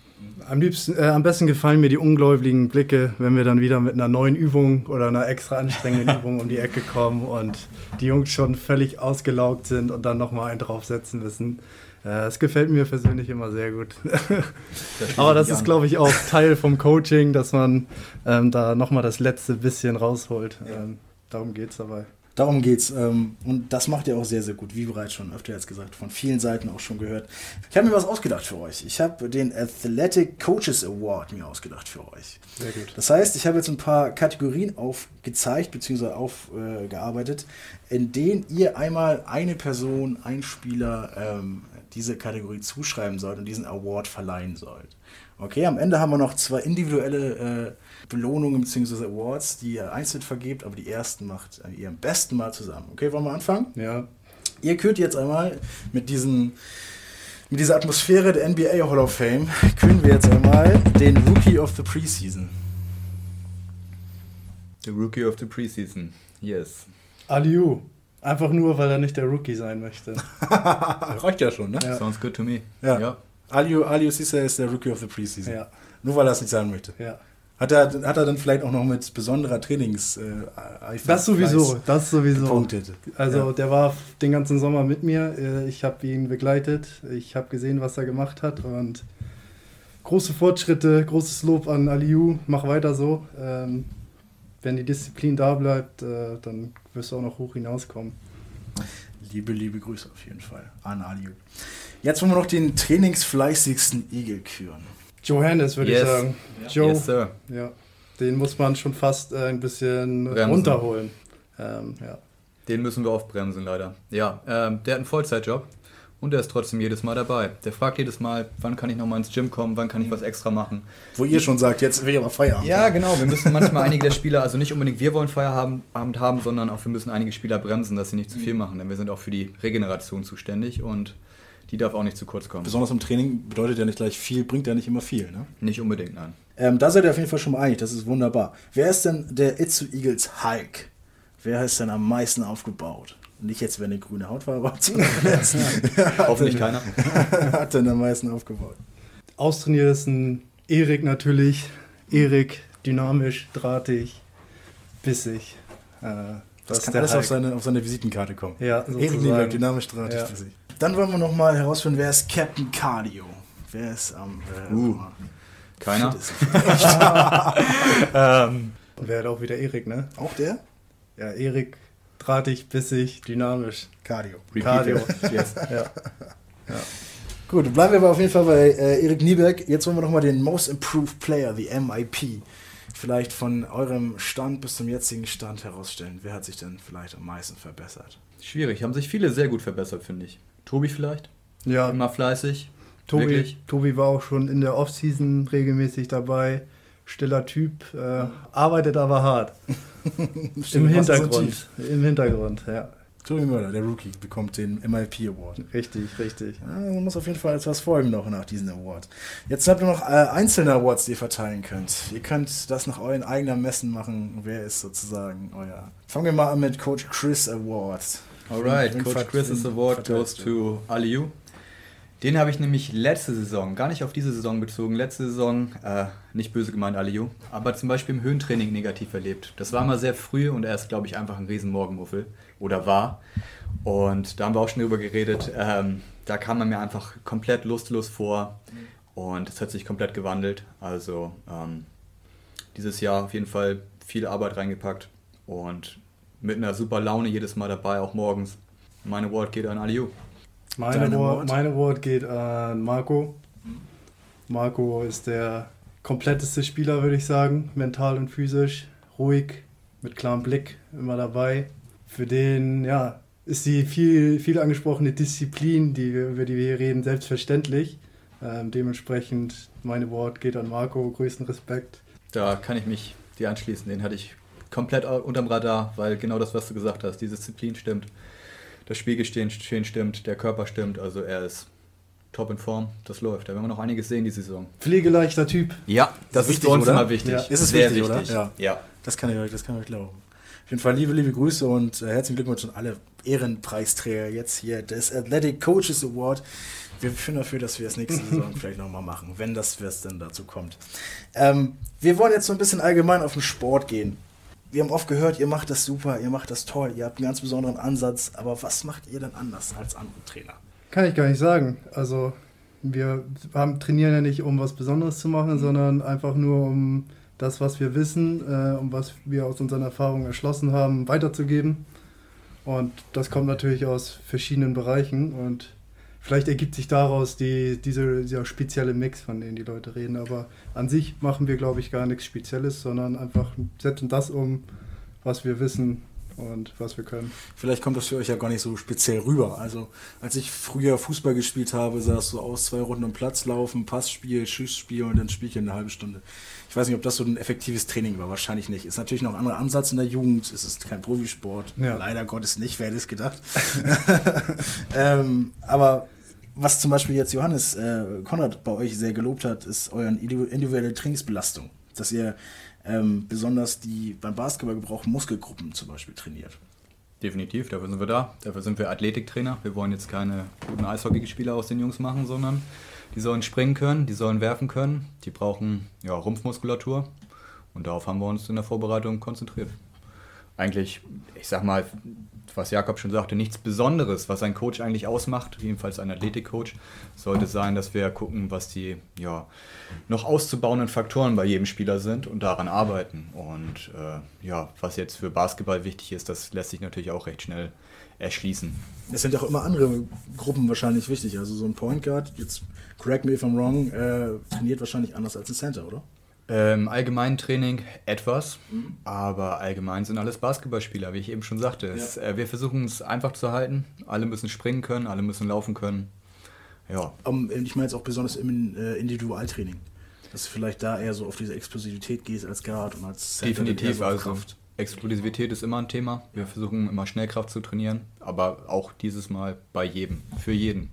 Am, liebsten, äh, am besten gefallen mir die ungläubigen Blicke, wenn wir dann wieder mit einer neuen Übung oder einer extra anstrengenden Übung um die Ecke kommen und die Jungs schon völlig ausgelaugt sind und dann nochmal einen draufsetzen müssen. Es äh, gefällt mir persönlich immer sehr gut. Das Aber das ist, glaube ich, auch Teil vom Coaching, dass man ähm, da nochmal das letzte bisschen rausholt. Ja. Ähm, darum geht es dabei. Darum geht's. Ähm, und das macht ihr auch sehr, sehr gut, wie bereits schon öfter jetzt gesagt, von vielen Seiten auch schon gehört. Ich habe mir was ausgedacht für euch. Ich habe den Athletic Coaches Award mir ausgedacht für euch. Sehr gut. Das heißt, ich habe jetzt ein paar Kategorien aufgezeigt bzw. aufgearbeitet, in denen ihr einmal eine Person, ein Spieler ähm, diese Kategorie zuschreiben sollt und diesen Award verleihen sollt. Okay, am Ende haben wir noch zwei individuelle äh, Belohnungen bzw. Awards, die ihr einzeln vergebt, aber die ersten macht ihr am besten mal zusammen. Okay, wollen wir anfangen? Ja. Ihr könnt jetzt einmal mit diesen mit dieser Atmosphäre der NBA Hall of Fame küren wir jetzt einmal den Rookie of the Preseason. The Rookie of the Preseason, yes. Aliu. Einfach nur, weil er nicht der Rookie sein möchte. Reicht ja schon, ne? Ja. Sounds good to me. Ja. ja. Aliu, Aliu Cisse ist der Rookie of the Preseason. Ja. Nur weil er es nicht sein möchte. Ja. Hat er, hat er dann vielleicht auch noch mit besonderer Trainings äh, Das sowieso, das sowieso. Gepunktet. Also ja. der war den ganzen Sommer mit mir. Äh, ich habe ihn begleitet. Ich habe gesehen, was er gemacht hat und große Fortschritte, großes Lob an Aliu. Mach weiter so. Ähm, wenn die Disziplin da bleibt, äh, dann wirst du auch noch hoch hinauskommen. Liebe, liebe Grüße auf jeden Fall an Aliu. Jetzt wollen wir noch den trainingsfleißigsten Igel küren. Johannes, würde yes. ich sagen. Joe, yes, sir. Ja, den muss man schon fast äh, ein bisschen Bremsen. runterholen. Ähm, ja. Den müssen wir aufbremsen, leider. Ja, ähm, der hat einen Vollzeitjob und der ist trotzdem jedes Mal dabei. Der fragt jedes Mal, wann kann ich nochmal ins Gym kommen, wann kann ich was extra machen. Wo ihr schon sagt, jetzt will ich aber Feierabend Ja, haben. genau. Wir müssen manchmal einige der Spieler, also nicht unbedingt wir wollen Feierabend haben, sondern auch wir müssen einige Spieler bremsen, dass sie nicht zu viel machen. Denn wir sind auch für die Regeneration zuständig und die darf auch nicht zu kurz kommen. Besonders im Training bedeutet ja nicht gleich viel, bringt ja nicht immer viel, ne? Nicht unbedingt, nein. Ähm, da seid ihr auf jeden Fall schon mal einig, das ist wunderbar. Wer ist denn der Itzu Eagles Hulk? Wer ist denn am meisten aufgebaut? Nicht jetzt, wenn eine grüne Hautfarbe hat, sondern Hoffentlich keiner. hat denn am meisten aufgebaut? Austrainiert ist ein Erik natürlich. Erik, dynamisch, drahtig, bissig. Äh, das, das kann alles auf seine, auf seine Visitenkarte kommen. Ja, Erik Nieberg, dynamisch, drahtig, ja. bissig. Dann wollen wir noch mal herausfinden, wer ist Captain Cardio? Wer ist am. Ähm, uh, keiner. ähm, und wer hat auch wieder Erik, ne? Auch der? Ja, Erik, drahtig, bissig, dynamisch. Cardio. Cardio. yes. ja. ja. Gut, bleiben wir aber auf jeden Fall bei äh, Erik Nieberg. Jetzt wollen wir noch mal den Most Improved Player, die MIP, vielleicht von eurem Stand bis zum jetzigen Stand herausstellen. Wer hat sich denn vielleicht am meisten verbessert? Schwierig, haben sich viele sehr gut verbessert, finde ich. Tobi vielleicht? Ja. Immer fleißig. Tobi, Tobi war auch schon in der Offseason regelmäßig dabei. Stiller Typ, äh, arbeitet aber hart. Im Hintergrund. Im Hintergrund, ja. Tobi Möller, der Rookie, bekommt den MIP Award. Richtig, richtig. Ja, man muss auf jeden Fall etwas folgen noch nach diesem Award. Jetzt habt ihr noch äh, einzelne Awards, die ihr verteilen könnt. Ihr könnt das nach euren eigenen Messen machen. Wer ist sozusagen euer. Fangen wir mal an mit Coach Chris Award. Alright, Coach Chris's wen Award goes to Aliu. Den habe ich nämlich letzte Saison, gar nicht auf diese Saison bezogen, letzte Saison, äh, nicht böse gemeint Aliu, aber zum Beispiel im Höhentraining negativ erlebt. Das war mal sehr früh und er ist, glaube ich, einfach ein riesen Morgenmuffel oder war. Und da haben wir auch schon drüber geredet. Ähm, da kam man mir einfach komplett lustlos vor und es hat sich komplett gewandelt. Also ähm, dieses Jahr auf jeden Fall viel Arbeit reingepackt und mit einer super Laune jedes Mal dabei, auch morgens. Mein Award geht an Aliu. Meine Award, Award? mein Award geht an Marco. Marco ist der kompletteste Spieler, würde ich sagen. Mental und physisch. Ruhig, mit klarem Blick, immer dabei. Für den, ja, ist die viel, viel angesprochene Disziplin, die, über die wir hier reden, selbstverständlich. Ähm, dementsprechend, mein Award geht an Marco. Größten Respekt. Da kann ich mich dir anschließen. Den hatte ich komplett unterm Radar, weil genau das, was du gesagt hast, die Disziplin stimmt, das Spielgestehen stehen stimmt, der Körper stimmt. Also er ist top in Form. Das läuft. Da werden wir noch einiges sehen die Saison. Pflegeleichter Typ. Ja, das Wichtig, ist für uns oder? immer wichtig. Ja. Ist es Sehr wichtig, oder? wichtig. Ja. ja. Das kann ich euch, das kann ich euch glauben. Auf jeden Fall liebe, liebe Grüße und äh, herzlichen Glückwunsch an alle Ehrenpreisträger jetzt hier des Athletic Coaches Award. Wir führen dafür, dass wir das nächste Saison vielleicht nochmal machen, wenn das was denn dazu kommt. Ähm, wir wollen jetzt so ein bisschen allgemein auf den Sport gehen. Wir haben oft gehört, ihr macht das super, ihr macht das toll, ihr habt einen ganz besonderen Ansatz, aber was macht ihr denn anders als andere Trainer? Kann ich gar nicht sagen. Also wir haben, trainieren ja nicht, um was Besonderes zu machen, sondern einfach nur um das, was wir wissen, äh, um was wir aus unseren Erfahrungen erschlossen haben, weiterzugeben. Und das kommt natürlich aus verschiedenen Bereichen und vielleicht ergibt sich daraus die, diese, dieser spezielle Mix, von dem die Leute reden. Aber an sich machen wir, glaube ich, gar nichts Spezielles, sondern einfach setzen das um, was wir wissen und was wir können. Vielleicht kommt das für euch ja gar nicht so speziell rüber. Also, als ich früher Fußball gespielt habe, sah es so aus: zwei Runden um Platz laufen, Passspiel, Schussspiel und dann Spielchen eine halbe Stunde. Ich weiß nicht, ob das so ein effektives Training war. Wahrscheinlich nicht. Ist natürlich noch ein anderer Ansatz in der Jugend. Es ist kein Profisport. Ja. Leider Gottes nicht. Wer hätte es gedacht? ähm, aber was zum Beispiel jetzt Johannes äh, Konrad bei euch sehr gelobt hat, ist euren individuelle Trainingsbelastung. Dass ihr ähm, besonders die beim Basketball gebrauchten Muskelgruppen zum Beispiel trainiert. Definitiv, dafür sind wir da. Dafür sind wir Athletiktrainer. Wir wollen jetzt keine guten Eishockeyspieler aus den Jungs machen, sondern die sollen springen können, die sollen werfen können, die brauchen ja, Rumpfmuskulatur und darauf haben wir uns in der Vorbereitung konzentriert. Eigentlich, ich sag mal, was Jakob schon sagte, nichts Besonderes, was ein Coach eigentlich ausmacht, jedenfalls ein Athletikcoach, sollte sein, dass wir gucken, was die ja, noch auszubauenden Faktoren bei jedem Spieler sind und daran arbeiten. Und äh, ja, was jetzt für Basketball wichtig ist, das lässt sich natürlich auch recht schnell erschließen. Es sind auch immer andere Gruppen wahrscheinlich wichtig. Also so ein Point Guard, jetzt correct me if I'm wrong, äh, trainiert wahrscheinlich anders als ein Center, oder? Ähm, allgemein Training etwas, aber allgemein sind alles Basketballspieler, wie ich eben schon sagte. Es, äh, wir versuchen es einfach zu halten. Alle müssen springen können, alle müssen laufen können. Ja, Um, ich meine jetzt auch besonders im äh, Individualtraining. Dass du vielleicht da eher so auf diese Explosivität gehst als Guard und als Center definitiv. so auf Also Explosivität ist immer ein Thema. Wir versuchen immer Schnellkraft zu trainieren, aber auch dieses Mal bei jedem, für jeden.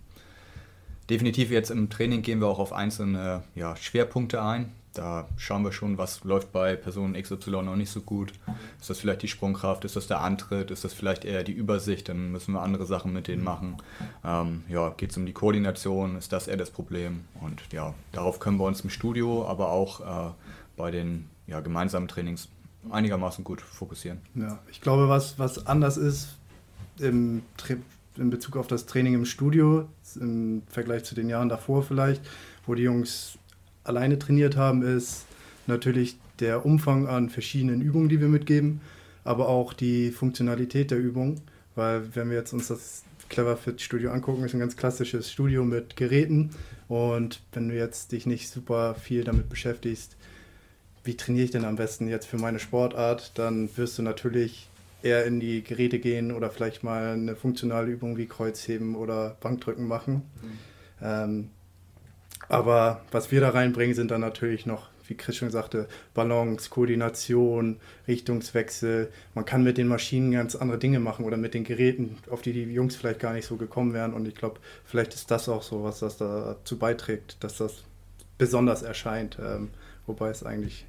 Definitiv jetzt im Training gehen wir auch auf einzelne ja, Schwerpunkte ein. Da schauen wir schon, was läuft bei Person XY noch nicht so gut. Ist das vielleicht die Sprungkraft? Ist das der Antritt? Ist das vielleicht eher die Übersicht? Dann müssen wir andere Sachen mit denen machen. Ähm, ja, geht es um die Koordination? Ist das eher das Problem? Und ja, darauf können wir uns im Studio, aber auch äh, bei den ja, gemeinsamen Trainings einigermaßen gut fokussieren. Ja, ich glaube, was, was anders ist im, Tra- in Bezug auf das Training im Studio, im Vergleich zu den Jahren davor vielleicht, wo die Jungs alleine trainiert haben, ist natürlich der Umfang an verschiedenen Übungen, die wir mitgeben, aber auch die Funktionalität der Übung, weil wenn wir jetzt uns das Clever Fit Studio angucken, ist ein ganz klassisches Studio mit Geräten. Und wenn du jetzt dich nicht super viel damit beschäftigst, wie trainiere ich denn am besten jetzt für meine Sportart, dann wirst du natürlich eher in die Geräte gehen oder vielleicht mal eine funktionale Übung wie Kreuzheben oder Bankdrücken machen. Ähm, aber was wir da reinbringen, sind dann natürlich noch wie Chris schon sagte, Balance, Koordination, Richtungswechsel. Man kann mit den Maschinen ganz andere Dinge machen oder mit den Geräten, auf die die Jungs vielleicht gar nicht so gekommen wären. Und ich glaube, vielleicht ist das auch so, was das dazu beiträgt, dass das besonders erscheint. Ähm, wobei es eigentlich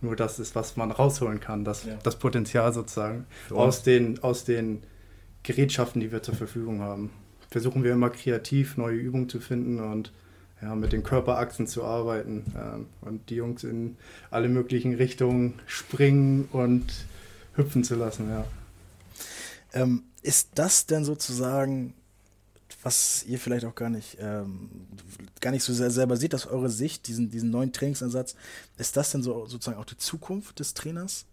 nur das ist, was man rausholen kann, das, ja. das Potenzial sozusagen aus den, aus den Gerätschaften, die wir zur Verfügung haben. Versuchen wir immer kreativ neue Übungen zu finden und ja, mit den Körperachsen zu arbeiten ähm, und die Jungs in alle möglichen Richtungen springen und hüpfen zu lassen. Ja. Ähm, ist das denn sozusagen, was ihr vielleicht auch gar nicht, ähm, gar nicht so sehr selber seht, dass eure Sicht, diesen, diesen neuen Trainingsansatz, ist das denn so sozusagen auch die Zukunft des Trainers?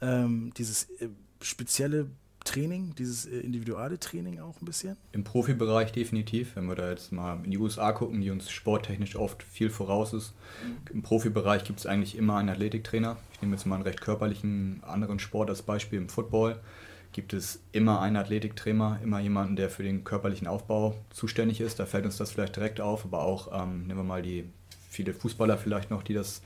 Ähm, dieses äh, spezielle Training, dieses äh, individuelle Training auch ein bisschen? Im Profibereich definitiv. Wenn wir da jetzt mal in die USA gucken, die uns sporttechnisch oft viel voraus ist. Im Profibereich gibt es eigentlich immer einen Athletiktrainer. Ich nehme jetzt mal einen recht körperlichen anderen Sport als Beispiel. Im Football gibt es immer einen Athletiktrainer, immer jemanden, der für den körperlichen Aufbau zuständig ist. Da fällt uns das vielleicht direkt auf, aber auch, ähm, nehmen wir mal die viele Fußballer vielleicht noch, die das,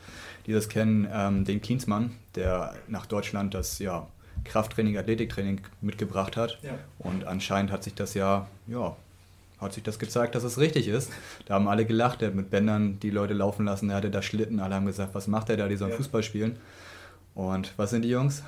die das kennen, ähm, den Klinsmann, der nach Deutschland das ja Krafttraining, Athletiktraining mitgebracht hat. Ja. Und anscheinend hat sich das ja, ja, hat sich das gezeigt, dass es richtig ist. Da haben alle gelacht, er hat mit Bändern die Leute laufen lassen, er hatte da Schlitten, alle haben gesagt, was macht er da, die sollen ja. Fußball spielen. Und was sind die Jungs?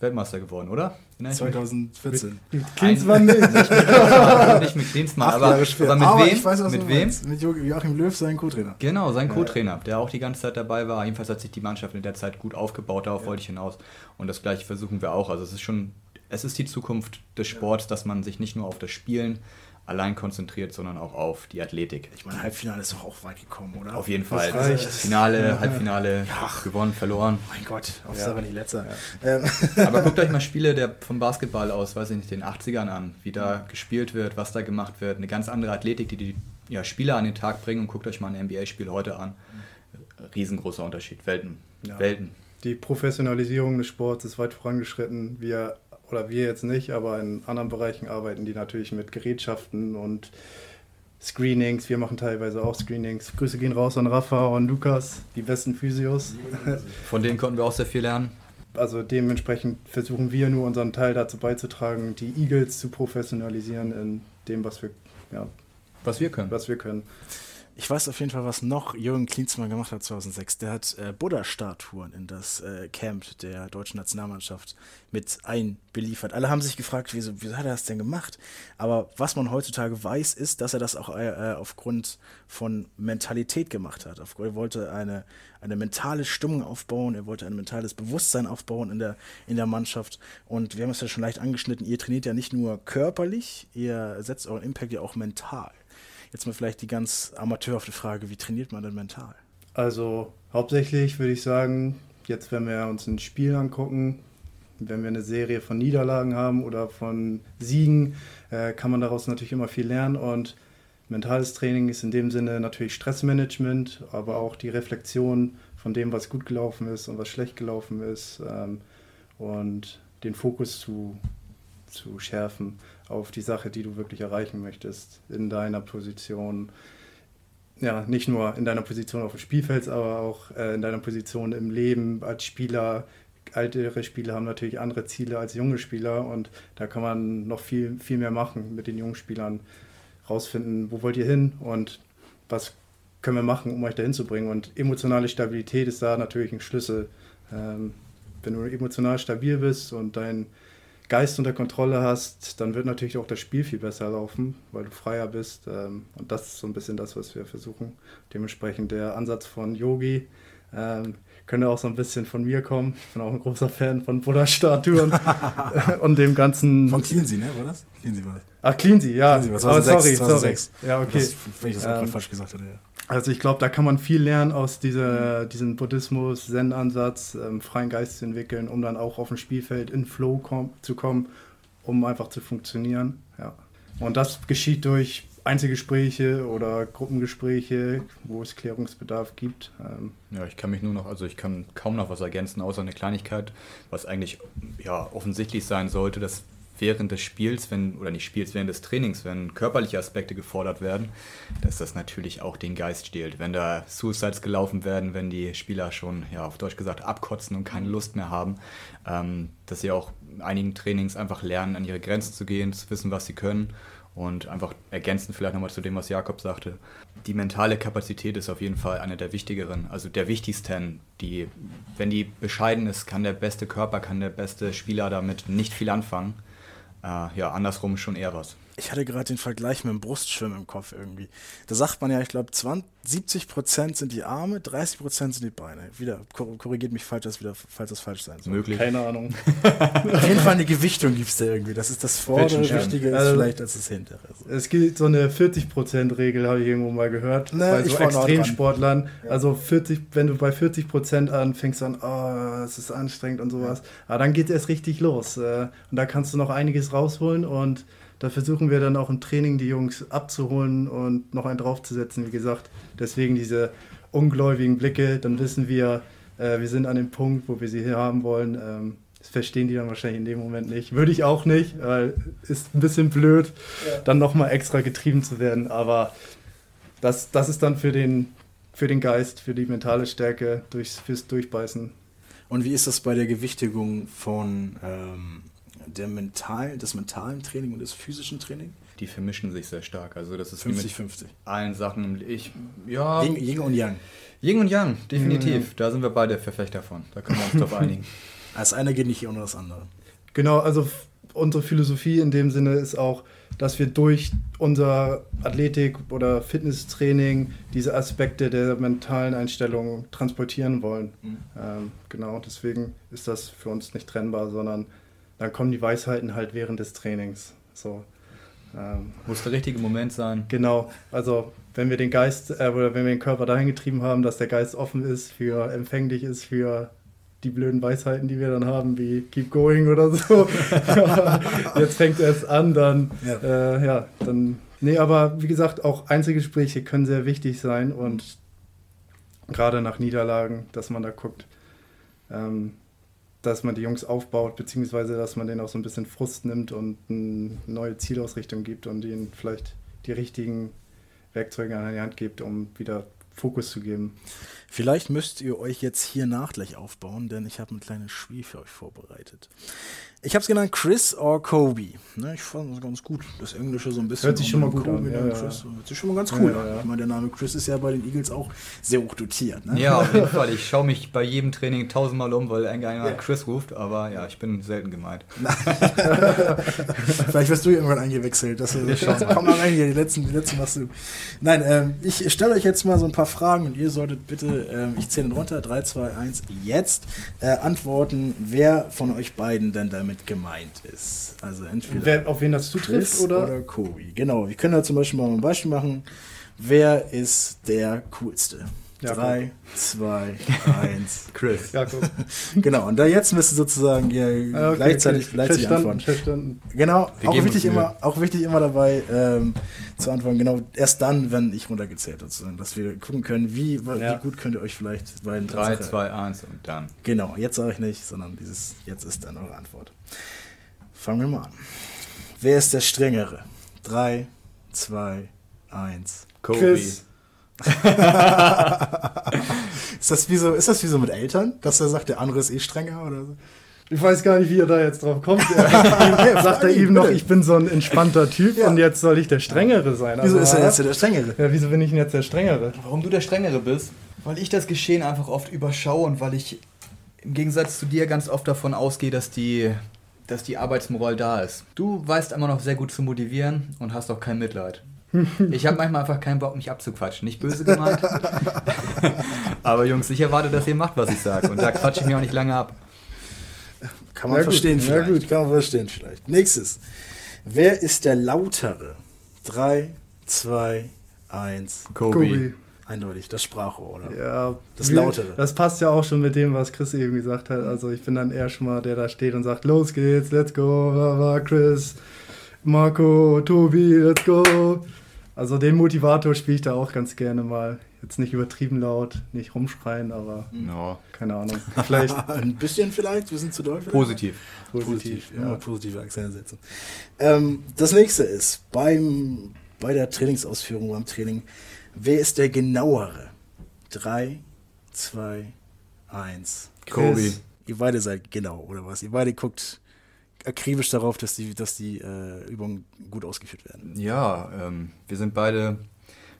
Weltmeister geworden, oder? 2014. Mit Klinsmann nicht. nicht mit Klinsmann, aber, aber, mit aber wem? Weiß, mit wem? Mit Joachim Löw, sein Co-Trainer. Genau, sein Co-Trainer, der auch die ganze Zeit dabei war. Jedenfalls hat sich die Mannschaft in der Zeit gut aufgebaut, darauf ja. wollte ich hinaus. Und das gleiche versuchen wir auch. Also es ist schon, es ist die Zukunft des Sports, dass man sich nicht nur auf das Spielen allein konzentriert, sondern auch auf die Athletik. Ich meine, Halbfinale ist doch auch weit gekommen, oder? Auf jeden Fall. Finale, ja. Halbfinale, ja. gewonnen, verloren. Mein Gott, Hauptsache ja. nicht letzter. Ja. Ähm. Aber guckt euch mal Spiele der, vom Basketball aus, weiß ich nicht, den 80ern an, wie da gespielt wird, was da gemacht wird. Eine ganz andere Athletik, die die ja, Spieler an den Tag bringen und guckt euch mal ein NBA-Spiel heute an. Riesengroßer Unterschied, Welten. Welten. Die Professionalisierung des Sports ist weit vorangeschritten. Wir oder wir jetzt nicht, aber in anderen Bereichen arbeiten die natürlich mit Gerätschaften und Screenings. Wir machen teilweise auch Screenings. Grüße gehen raus an Rafa und Lukas, die besten Physios. Von denen konnten wir auch sehr viel lernen. Also dementsprechend versuchen wir nur unseren Teil dazu beizutragen, die Eagles zu professionalisieren in dem, was wir, ja, was wir können. Was wir können. Ich weiß auf jeden Fall, was noch Jürgen Klinsmann gemacht hat 2006. Der hat äh, Buddha-Statuen in das äh, Camp der deutschen Nationalmannschaft mit einbeliefert. Alle haben sich gefragt, wieso, wieso hat er das denn gemacht? Aber was man heutzutage weiß, ist, dass er das auch äh, aufgrund von Mentalität gemacht hat. Er wollte eine, eine mentale Stimmung aufbauen, er wollte ein mentales Bewusstsein aufbauen in der, in der Mannschaft. Und wir haben es ja schon leicht angeschnitten, ihr trainiert ja nicht nur körperlich, ihr setzt euren Impact ja auch mental. Jetzt mal vielleicht die ganz amateurhafte Frage, wie trainiert man denn mental? Also hauptsächlich würde ich sagen, jetzt wenn wir uns ein Spiel angucken, wenn wir eine Serie von Niederlagen haben oder von Siegen, äh, kann man daraus natürlich immer viel lernen und mentales Training ist in dem Sinne natürlich Stressmanagement, aber auch die Reflexion von dem, was gut gelaufen ist und was schlecht gelaufen ist ähm, und den Fokus zu, zu schärfen auf die Sache, die du wirklich erreichen möchtest in deiner Position. Ja, nicht nur in deiner Position auf dem Spielfeld, aber auch äh, in deiner Position im Leben als Spieler. Ältere Spieler haben natürlich andere Ziele als junge Spieler und da kann man noch viel, viel mehr machen mit den jungen Spielern. Rausfinden, wo wollt ihr hin und was können wir machen, um euch dahin zu bringen. Und emotionale Stabilität ist da natürlich ein Schlüssel. Ähm, wenn du emotional stabil bist und dein Geist unter Kontrolle hast, dann wird natürlich auch das Spiel viel besser laufen, weil du freier bist. Ähm, und das ist so ein bisschen das, was wir versuchen. Dementsprechend der Ansatz von Yogi ähm, könnte auch so ein bisschen von mir kommen. Ich bin auch ein großer Fan von Buddha-Statuen und dem ganzen. Von Cleansy, ne? War das? Cleansy war das. Ach, Cleansy, ja. Cleansy, was Aber sorry, 2006. sorry. Ja, okay. Das, wenn ich das ähm, falsch gesagt hatte, ja. Also ich glaube, da kann man viel lernen aus dieser, diesem Buddhismus, Zen-Ansatz, ähm, freien Geist zu entwickeln, um dann auch auf dem Spielfeld in Flow kom zu kommen, um einfach zu funktionieren. Ja. Und das geschieht durch Einzelgespräche oder Gruppengespräche, wo es Klärungsbedarf gibt. Ähm ja, ich kann mich nur noch, also ich kann kaum noch was ergänzen, außer eine Kleinigkeit, was eigentlich ja offensichtlich sein sollte, dass während des Spiels, wenn, oder nicht Spiels, während des Trainings, wenn körperliche Aspekte gefordert werden, dass das natürlich auch den Geist stiehlt. Wenn da Suicides gelaufen werden, wenn die Spieler schon, ja, auf Deutsch gesagt, abkotzen und keine Lust mehr haben, ähm, dass sie auch in einigen Trainings einfach lernen, an ihre Grenzen zu gehen, zu wissen, was sie können und einfach ergänzend vielleicht nochmal zu dem, was Jakob sagte. Die mentale Kapazität ist auf jeden Fall eine der wichtigeren, also der wichtigsten. Die, wenn die bescheiden ist, kann der beste Körper, kann der beste Spieler damit nicht viel anfangen ja, andersrum schon eher was. Ich hatte gerade den Vergleich mit dem Brustschwimmen im Kopf irgendwie. Da sagt man ja, ich glaube, 70 Prozent sind die Arme, 30 Prozent sind die Beine. Wieder, korrigiert mich, falls das, wieder, falls das falsch sein soll. Möglich. Keine Ahnung. Auf jeden Fall eine Gewichtung gibt es da irgendwie. Das ist das Vordere, Wichtige ist also, vielleicht als das Hintere. So. Es gibt so eine 40 Prozent Regel, habe ich irgendwo mal gehört. Ne, bei so Extremsportlern. Ja. Also 40, wenn du bei 40 Prozent anfängst an, oh, es ist anstrengend und sowas. Ja. Aber dann geht es richtig los. Äh, und da kannst du noch einiges rausholen und da versuchen wir dann auch im Training die Jungs abzuholen und noch einen draufzusetzen, wie gesagt. Deswegen diese ungläubigen Blicke, dann wissen wir, äh, wir sind an dem Punkt, wo wir sie hier haben wollen. Ähm, das verstehen die dann wahrscheinlich in dem Moment nicht. Würde ich auch nicht, weil ist ein bisschen blöd, ja. dann nochmal extra getrieben zu werden. Aber das, das ist dann für den, für den Geist, für die mentale Stärke, durchs, fürs Durchbeißen. Und wie ist das bei der Gewichtigung von ähm, der mental, des mentalen Training und des physischen Training? Die vermischen sich sehr stark. Also das ist 50, 50. allen Sachen. Ich, ja, Yin, Yin und Yang. Yin und Yang, definitiv. Da sind wir beide Verfechter von. Da können wir uns drauf einigen. Das eine geht nicht ohne das andere. Genau, also unsere Philosophie in dem Sinne ist auch, dass wir durch unser Athletik- oder Fitnesstraining diese Aspekte der mentalen Einstellung transportieren wollen. Mhm. Ähm, genau, deswegen ist das für uns nicht trennbar, sondern dann kommen die Weisheiten halt während des Trainings. So. Ähm, Muss der richtige Moment sein. Genau, also wenn wir den Geist äh, oder wenn wir den Körper dahin getrieben haben, dass der Geist offen ist, für empfänglich ist für die blöden Weisheiten, die wir dann haben, wie Keep Going oder so. Jetzt fängt es an, dann ja. Äh, ja, dann. Nee, aber wie gesagt, auch Einzelgespräche können sehr wichtig sein und gerade nach Niederlagen, dass man da guckt. Ähm, dass man die Jungs aufbaut, beziehungsweise dass man denen auch so ein bisschen Frust nimmt und eine neue Zielausrichtung gibt und ihnen vielleicht die richtigen Werkzeuge an die Hand gibt, um wieder Fokus zu geben. Vielleicht müsst ihr euch jetzt hier nach gleich aufbauen, denn ich habe ein kleines Spiel für euch vorbereitet. Ich habe es genannt Chris or Kobe. Ne, ich fand es ganz gut. Das Englische so ein bisschen. Hört sich schon mal gut Kobe an. Ja, ja. Chris, hört sich schon mal ganz cool ja, an. Ich meine, der Name Chris ist ja bei den Eagles auch sehr hoch dotiert. Ne? Ja, auf jeden Fall. Ich schaue mich bei jedem Training tausendmal um, weil irgendeiner Chris ruft. Aber ja, ich bin selten gemeint. Vielleicht wirst du irgendwann eingewechselt. Das, komm mal rein hier, die letzten, die letzten machst du. Nein, ähm, ich stelle euch jetzt mal so ein paar Fragen und ihr solltet bitte, ähm, ich zähle runter, 3, 2, 1, jetzt äh, antworten, wer von euch beiden denn damit damit gemeint ist. Also entweder Wer, auf wen das zutrifft oder? oder Kobe. Genau, wir können da zum Beispiel mal ein Beispiel machen. Wer ist der coolste? Jakob. Drei, zwei, eins. Chris. Jakob. genau, und da jetzt müsst ihr sozusagen ja, ah, okay, gleichzeitig, okay. gleichzeitig antworten. Verstanden. Genau, auch wichtig, immer, auch wichtig immer dabei ähm, zu antworten, genau erst dann, wenn ich runtergezählt habe, dass wir gucken können, wie, ja. wie gut könnt ihr euch vielleicht bei den 3, 2, 1 und dann. Genau, jetzt sage ich nicht, sondern dieses, jetzt ist dann eure Antwort. Fangen wir mal an. Wer ist der Strengere? 3, 2, 1. Kobe. Chris. ist, das wie so, ist das wie so mit Eltern, dass er sagt, der andere ist eh strenger oder so? Ich weiß gar nicht, wie er da jetzt drauf kommt. Er sagt er ihm noch, ich bin so ein entspannter Typ ja. und jetzt soll ich der Strengere sein. Wieso ist er jetzt der Strengere? Ja, wieso bin ich denn jetzt der Strengere? Warum du der Strengere bist? Weil ich das Geschehen einfach oft überschaue und weil ich im Gegensatz zu dir ganz oft davon ausgehe, dass die, dass die Arbeitsmoral da ist. Du weißt immer noch sehr gut zu motivieren und hast auch kein Mitleid. Ich habe manchmal einfach keinen Bock, mich abzuquatschen. Nicht böse gemeint. Aber Jungs, ich erwarte, dass ihr macht, was ich sage. Und da quatsche ich mir auch nicht lange ab. Kann man ja, verstehen gut. vielleicht. Ja gut, kann man verstehen vielleicht. Nächstes. Wer ist der Lautere? 3, 2, 1. Kobe. Kobe. Eindeutig, das Sprachrohr, oder? Ja. Das Lautere. Das passt ja auch schon mit dem, was Chris eben gesagt hat. Also ich bin dann eher schon mal der da steht und sagt, los geht's, let's go, Chris, Marco, Tobi, let's go. Also den Motivator spiele ich da auch ganz gerne mal. Jetzt nicht übertrieben laut, nicht rumschreien, aber Ja, keine Ahnung. Vielleicht Ein bisschen vielleicht, wir sind zu doll. vielleicht? positiv. Positiv, ja, ja. positive Akzente setzen. Ähm, das nächste ist, beim, bei der Trainingsausführung, beim Training, wer ist der genauere? Drei, zwei, eins. Kobe. Ihr beide seid genau, oder was? Ihr beide guckt akribisch darauf, dass die, dass die äh, Übungen gut ausgeführt werden. Ja, ähm, wir sind beide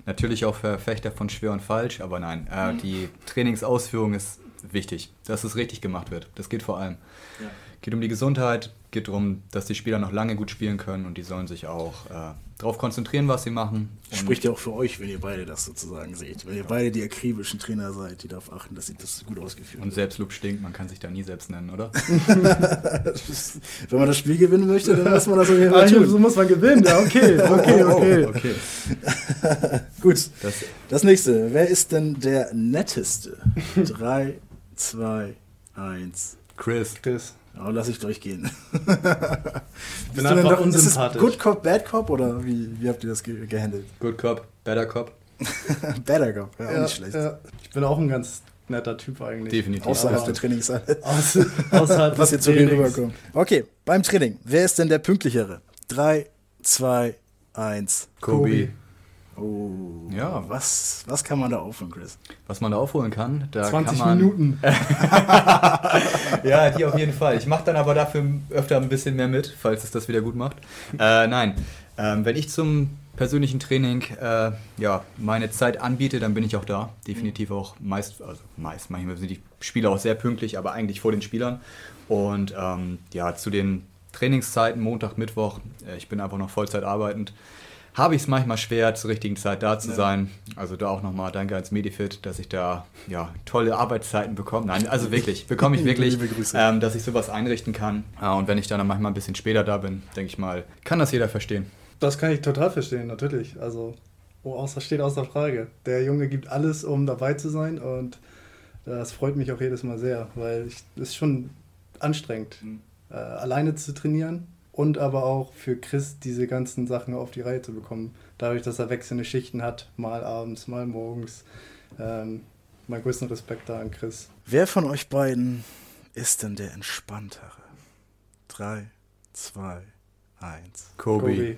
natürlich auch Verfechter von schwer und falsch, aber nein, äh, die Trainingsausführung ist wichtig, dass es richtig gemacht wird. Das geht vor allem. Ja. Geht um die Gesundheit, geht darum, dass die Spieler noch lange gut spielen können und die sollen sich auch äh, darauf konzentrieren, was sie machen. Und Spricht ja auch für euch, wenn ihr beide das sozusagen seht. Wenn ihr beide die akribischen Trainer seid, die darauf achten, dass sie das gut ausgeführt und Selbstlob stinkt, man kann sich da nie selbst nennen, oder? Wenn man das Spiel gewinnen möchte, dann muss man das jeden Ah, tun. so muss man gewinnen. Ja, okay, okay, okay. okay. Gut, Das, das nächste. Wer ist denn der netteste? Drei, zwei, eins. Chris. Chris. Oh, lass ich durchgehen. Ich Bist bin du denn einfach doch- ist es unsympathisch. Good Cop, Bad Cop oder wie, wie habt ihr das ge gehandelt? Good Cop, Better Cop. Better Cop, ja, auch Ja, nicht schlecht. ja. Ich bin auch ein ganz netter Typ eigentlich. Definitiv. Außerhalb der Trainingshalle. Aus, außerhalb Was des jetzt so hier rüberkommt. Okay, beim Training. Wer ist denn der pünktlichere? Drei, zwei, eins. Kobe. Oh. Ja. Was, was kann man da aufhören, Chris? Was man da aufholen kann, da 20 kann man... Minuten. Ja, die auf jeden Fall. Ich mache dann aber dafür öfter ein bisschen mehr mit, falls es das wieder gut macht. Äh, nein, ähm, wenn ich zum persönlichen Training äh, ja, meine Zeit anbiete, dann bin ich auch da. Definitiv auch meist, also meist, manchmal sind die Spieler auch sehr pünktlich, aber eigentlich vor den Spielern. Und ähm, ja, zu den Trainingszeiten, Montag, Mittwoch, äh, ich bin einfach noch Vollzeit arbeitend, habe ich es manchmal schwer, zur richtigen Zeit da zu Ja. sein. Also da auch nochmal danke ans Medifit, dass ich da ja, tolle Arbeitszeiten bekomme. Nein, also wirklich, bekomme ich wirklich, ähm, dass ich sowas einrichten kann. Ja, und wenn ich dann manchmal ein bisschen später da bin, denke ich mal, kann das jeder verstehen. Das kann ich total verstehen, natürlich. Also, oh, außer, steht außer Frage. Der Junge gibt alles, um dabei zu sein und das freut mich auch jedes Mal sehr, weil es ist schon anstrengend, äh, alleine zu trainieren und aber auch für Chris diese ganzen Sachen auf die Reihe zu bekommen. Dadurch, dass er wechselnde Schichten hat, mal abends, mal morgens. Ähm, meinen größten Respekt da an Chris. Wer von euch beiden ist denn der entspanntere? Drei, zwei, eins. Kobe.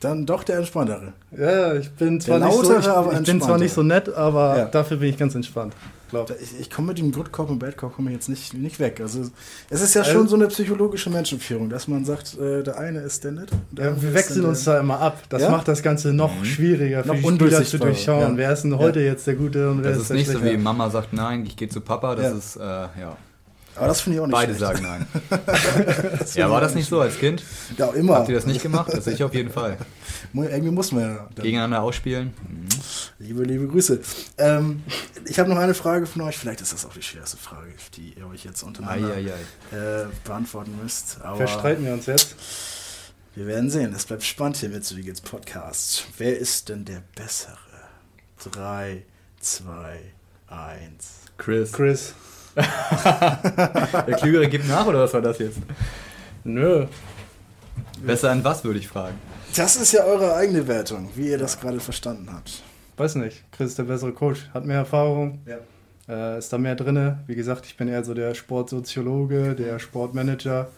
Dann doch der entspanntere. Ja, ich bin zwar Der nicht so, ich, aber ich bin zwar nicht so nett, aber Ja. dafür bin ich ganz entspannt. Glaub. Ich, ich komme mit dem Good Cop und Bad Cop komme ich jetzt nicht, nicht weg. Also es ist ja Also- schon so eine psychologische Menschenführung, dass man sagt, äh, der eine ist der nette. der Ja, wir wechseln uns da immer ab. Das Ja? macht das Ganze noch Mhm. schwieriger für Noch die Spieler zu durchschauen. ja. Wer ist denn heute jetzt der Gute und wer Das ist ist der nicht so wie Mama sagt nein, ich gehe zu Papa. Das Ja. ist, äh, ja, Aber das finde ich auch nicht beide schlecht. sagen nein. Ja, war das nicht so als Kind? Ja, immer. Habt ihr das nicht gemacht? Das ich auf jeden Fall. Irgendwie muss man ja. dann- Gegeneinander ausspielen? Mhm. Liebe, liebe Grüße. Ähm, ich habe noch eine Frage von euch. Vielleicht ist das auch die schwerste Frage, die ihr euch jetzt untereinander Eieiei. äh, beantworten müsst. Aber Verstreiten wir uns jetzt? wir werden sehen. Es bleibt spannend hier mit Zwiegels Podcast. Wer ist denn der Bessere? Drei, zwei, eins. Chris. Chris. Der Klügere gibt nach, oder was war das jetzt? Nö. Besser an was, würde ich fragen. Das ist ja eure eigene Wertung, wie ihr das gerade verstanden habt. Weiß nicht. Chris ist der bessere Coach. Hat mehr Erfahrung. Ja. Äh, ist da mehr drinne. Wie gesagt, ich bin eher so der Sportsoziologe, der Sportmanager.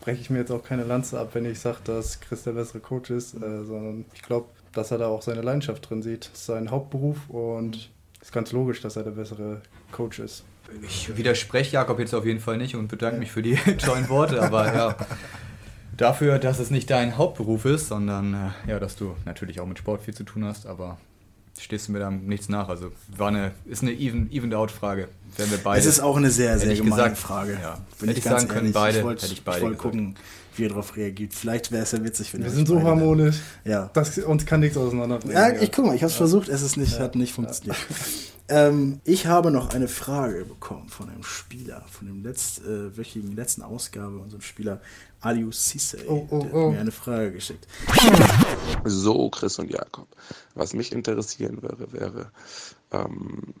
Breche ich mir jetzt auch keine Lanze ab, wenn ich sage, dass Chris der bessere Coach ist, äh, sondern ich glaube, dass er da auch seine Leidenschaft drin sieht. Das ist sein Hauptberuf und ist ganz logisch, dass er der bessere Coach ist. Ich widerspreche Jakob jetzt auf jeden Fall nicht und bedanke mich für die tollen Worte, aber ja, dafür, dass es nicht dein Hauptberuf ist, sondern äh, ja, dass du natürlich auch mit Sport viel zu tun hast, aber stehst du mir da nichts nach. Also war eine, ist eine even, evened out Frage. Wenn wir beide. Es ist auch eine sehr, sehr gemeine gesagt, Frage. ja. Hätte ich ich sagen können, ehrlich. beide, ich wollte hätte ich beide wollt gesagt. gucken, wie ihr darauf reagiert. Vielleicht wäre es ja witzig, wenn Wir sind so beide- harmonisch, Ja. dass uns kann nichts auseinanderbringen. Ja, ich guck mal, ich habe es versucht, es ist nicht, hat nicht funktioniert. Ähm, ich habe noch eine Frage bekommen von einem Spieler, von dem letzt, äh, wöchigen letzten Ausgabe unserem Spieler Aliu Sisse. Oh, oh, der oh. hat mir eine Frage geschickt. So, Chris und Jakob. Was mich interessieren würde, wäre, ähm,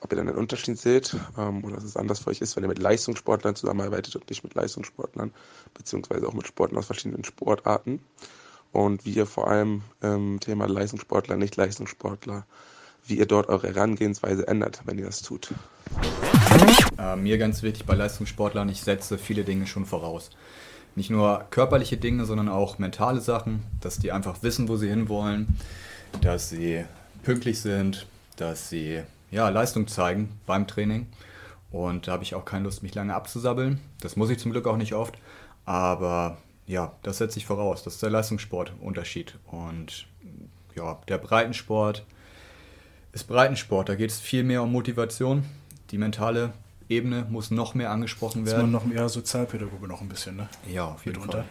ob ihr dann einen Unterschied seht ähm, oder dass es anders für euch ist, wenn ihr mit Leistungssportlern zusammenarbeitet und nicht mit Leistungssportlern, beziehungsweise auch mit Sportlern aus verschiedenen Sportarten. Und wie ihr vor allem im Thema Leistungssportler, nicht Leistungssportler, wie ihr dort eure Herangehensweise ändert, wenn ihr das tut. Äh, mir ganz wichtig bei Leistungssportlern, ich setze viele Dinge schon voraus. Nicht nur körperliche Dinge, sondern auch mentale Sachen, dass die einfach wissen, wo sie hinwollen, dass sie pünktlich sind, dass sie ja, Leistung zeigen beim Training. Und da habe ich auch keine Lust, mich lange abzusabbeln. Das muss ich zum Glück auch nicht oft. Aber ja, das setze ich voraus. Das ist der Leistungssportunterschied. Und ja, der Breitensport ist Breitensport. Da geht es viel mehr um Motivation. Die mentale Ebene muss noch mehr angesprochen werden. Ist man noch mehr Sozialpädagoge noch ein bisschen, ne? Ja, auf jeden Mitunter. Fall.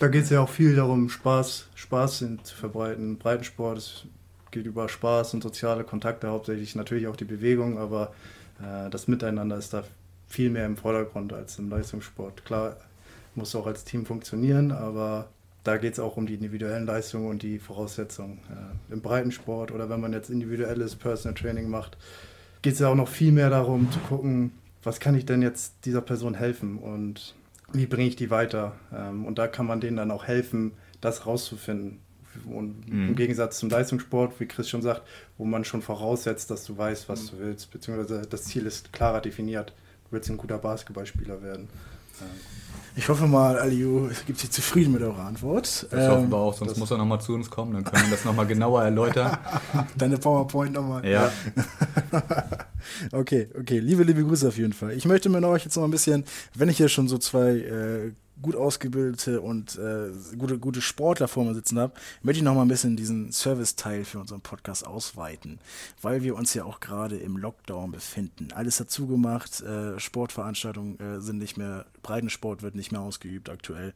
Da geht es ja auch viel darum, Spaß, Spaß zu verbreiten. Breitensport ist, geht über Spaß und soziale Kontakte hauptsächlich, natürlich auch die Bewegung, aber äh, das Miteinander ist da viel mehr im Vordergrund als im Leistungssport. Klar, muss auch als Team funktionieren, aber da geht es auch um die individuellen Leistungen und die Voraussetzungen. Äh, Im Breitensport oder wenn man jetzt individuelles Personal Training macht, geht es ja auch noch viel mehr darum zu gucken, was kann ich denn jetzt dieser Person helfen und wie bringe ich die weiter. Ähm, und da kann man denen dann auch helfen, das rauszufinden. Und mhm. im Gegensatz zum Leistungssport, wie Chris schon sagt, wo man schon voraussetzt, dass du weißt, was mhm. du willst, beziehungsweise das Ziel ist klarer definiert. Du willst ein guter Basketballspieler werden. Ähm, ich hoffe mal, Aliu gibt sich zufrieden mit eurer Antwort. Das ähm, hoffen wir auch, sonst muss er nochmal zu uns kommen, dann können wir das nochmal genauer erläutern. Deine PowerPoint nochmal. Ja. okay, okay. Liebe, liebe Grüße auf jeden Fall. Ich möchte mir noch jetzt noch ein bisschen, wenn ich hier schon so zwei äh, gut ausgebildete und äh, gute, gute Sportler vor mir sitzen habe, möchte ich noch mal ein bisschen diesen Service-Teil für unseren Podcast ausweiten, weil wir uns ja auch gerade im Lockdown befinden. Alles dazu gemacht, äh, Sportveranstaltungen äh, sind nicht mehr, Breitensport wird nicht mehr ausgeübt aktuell.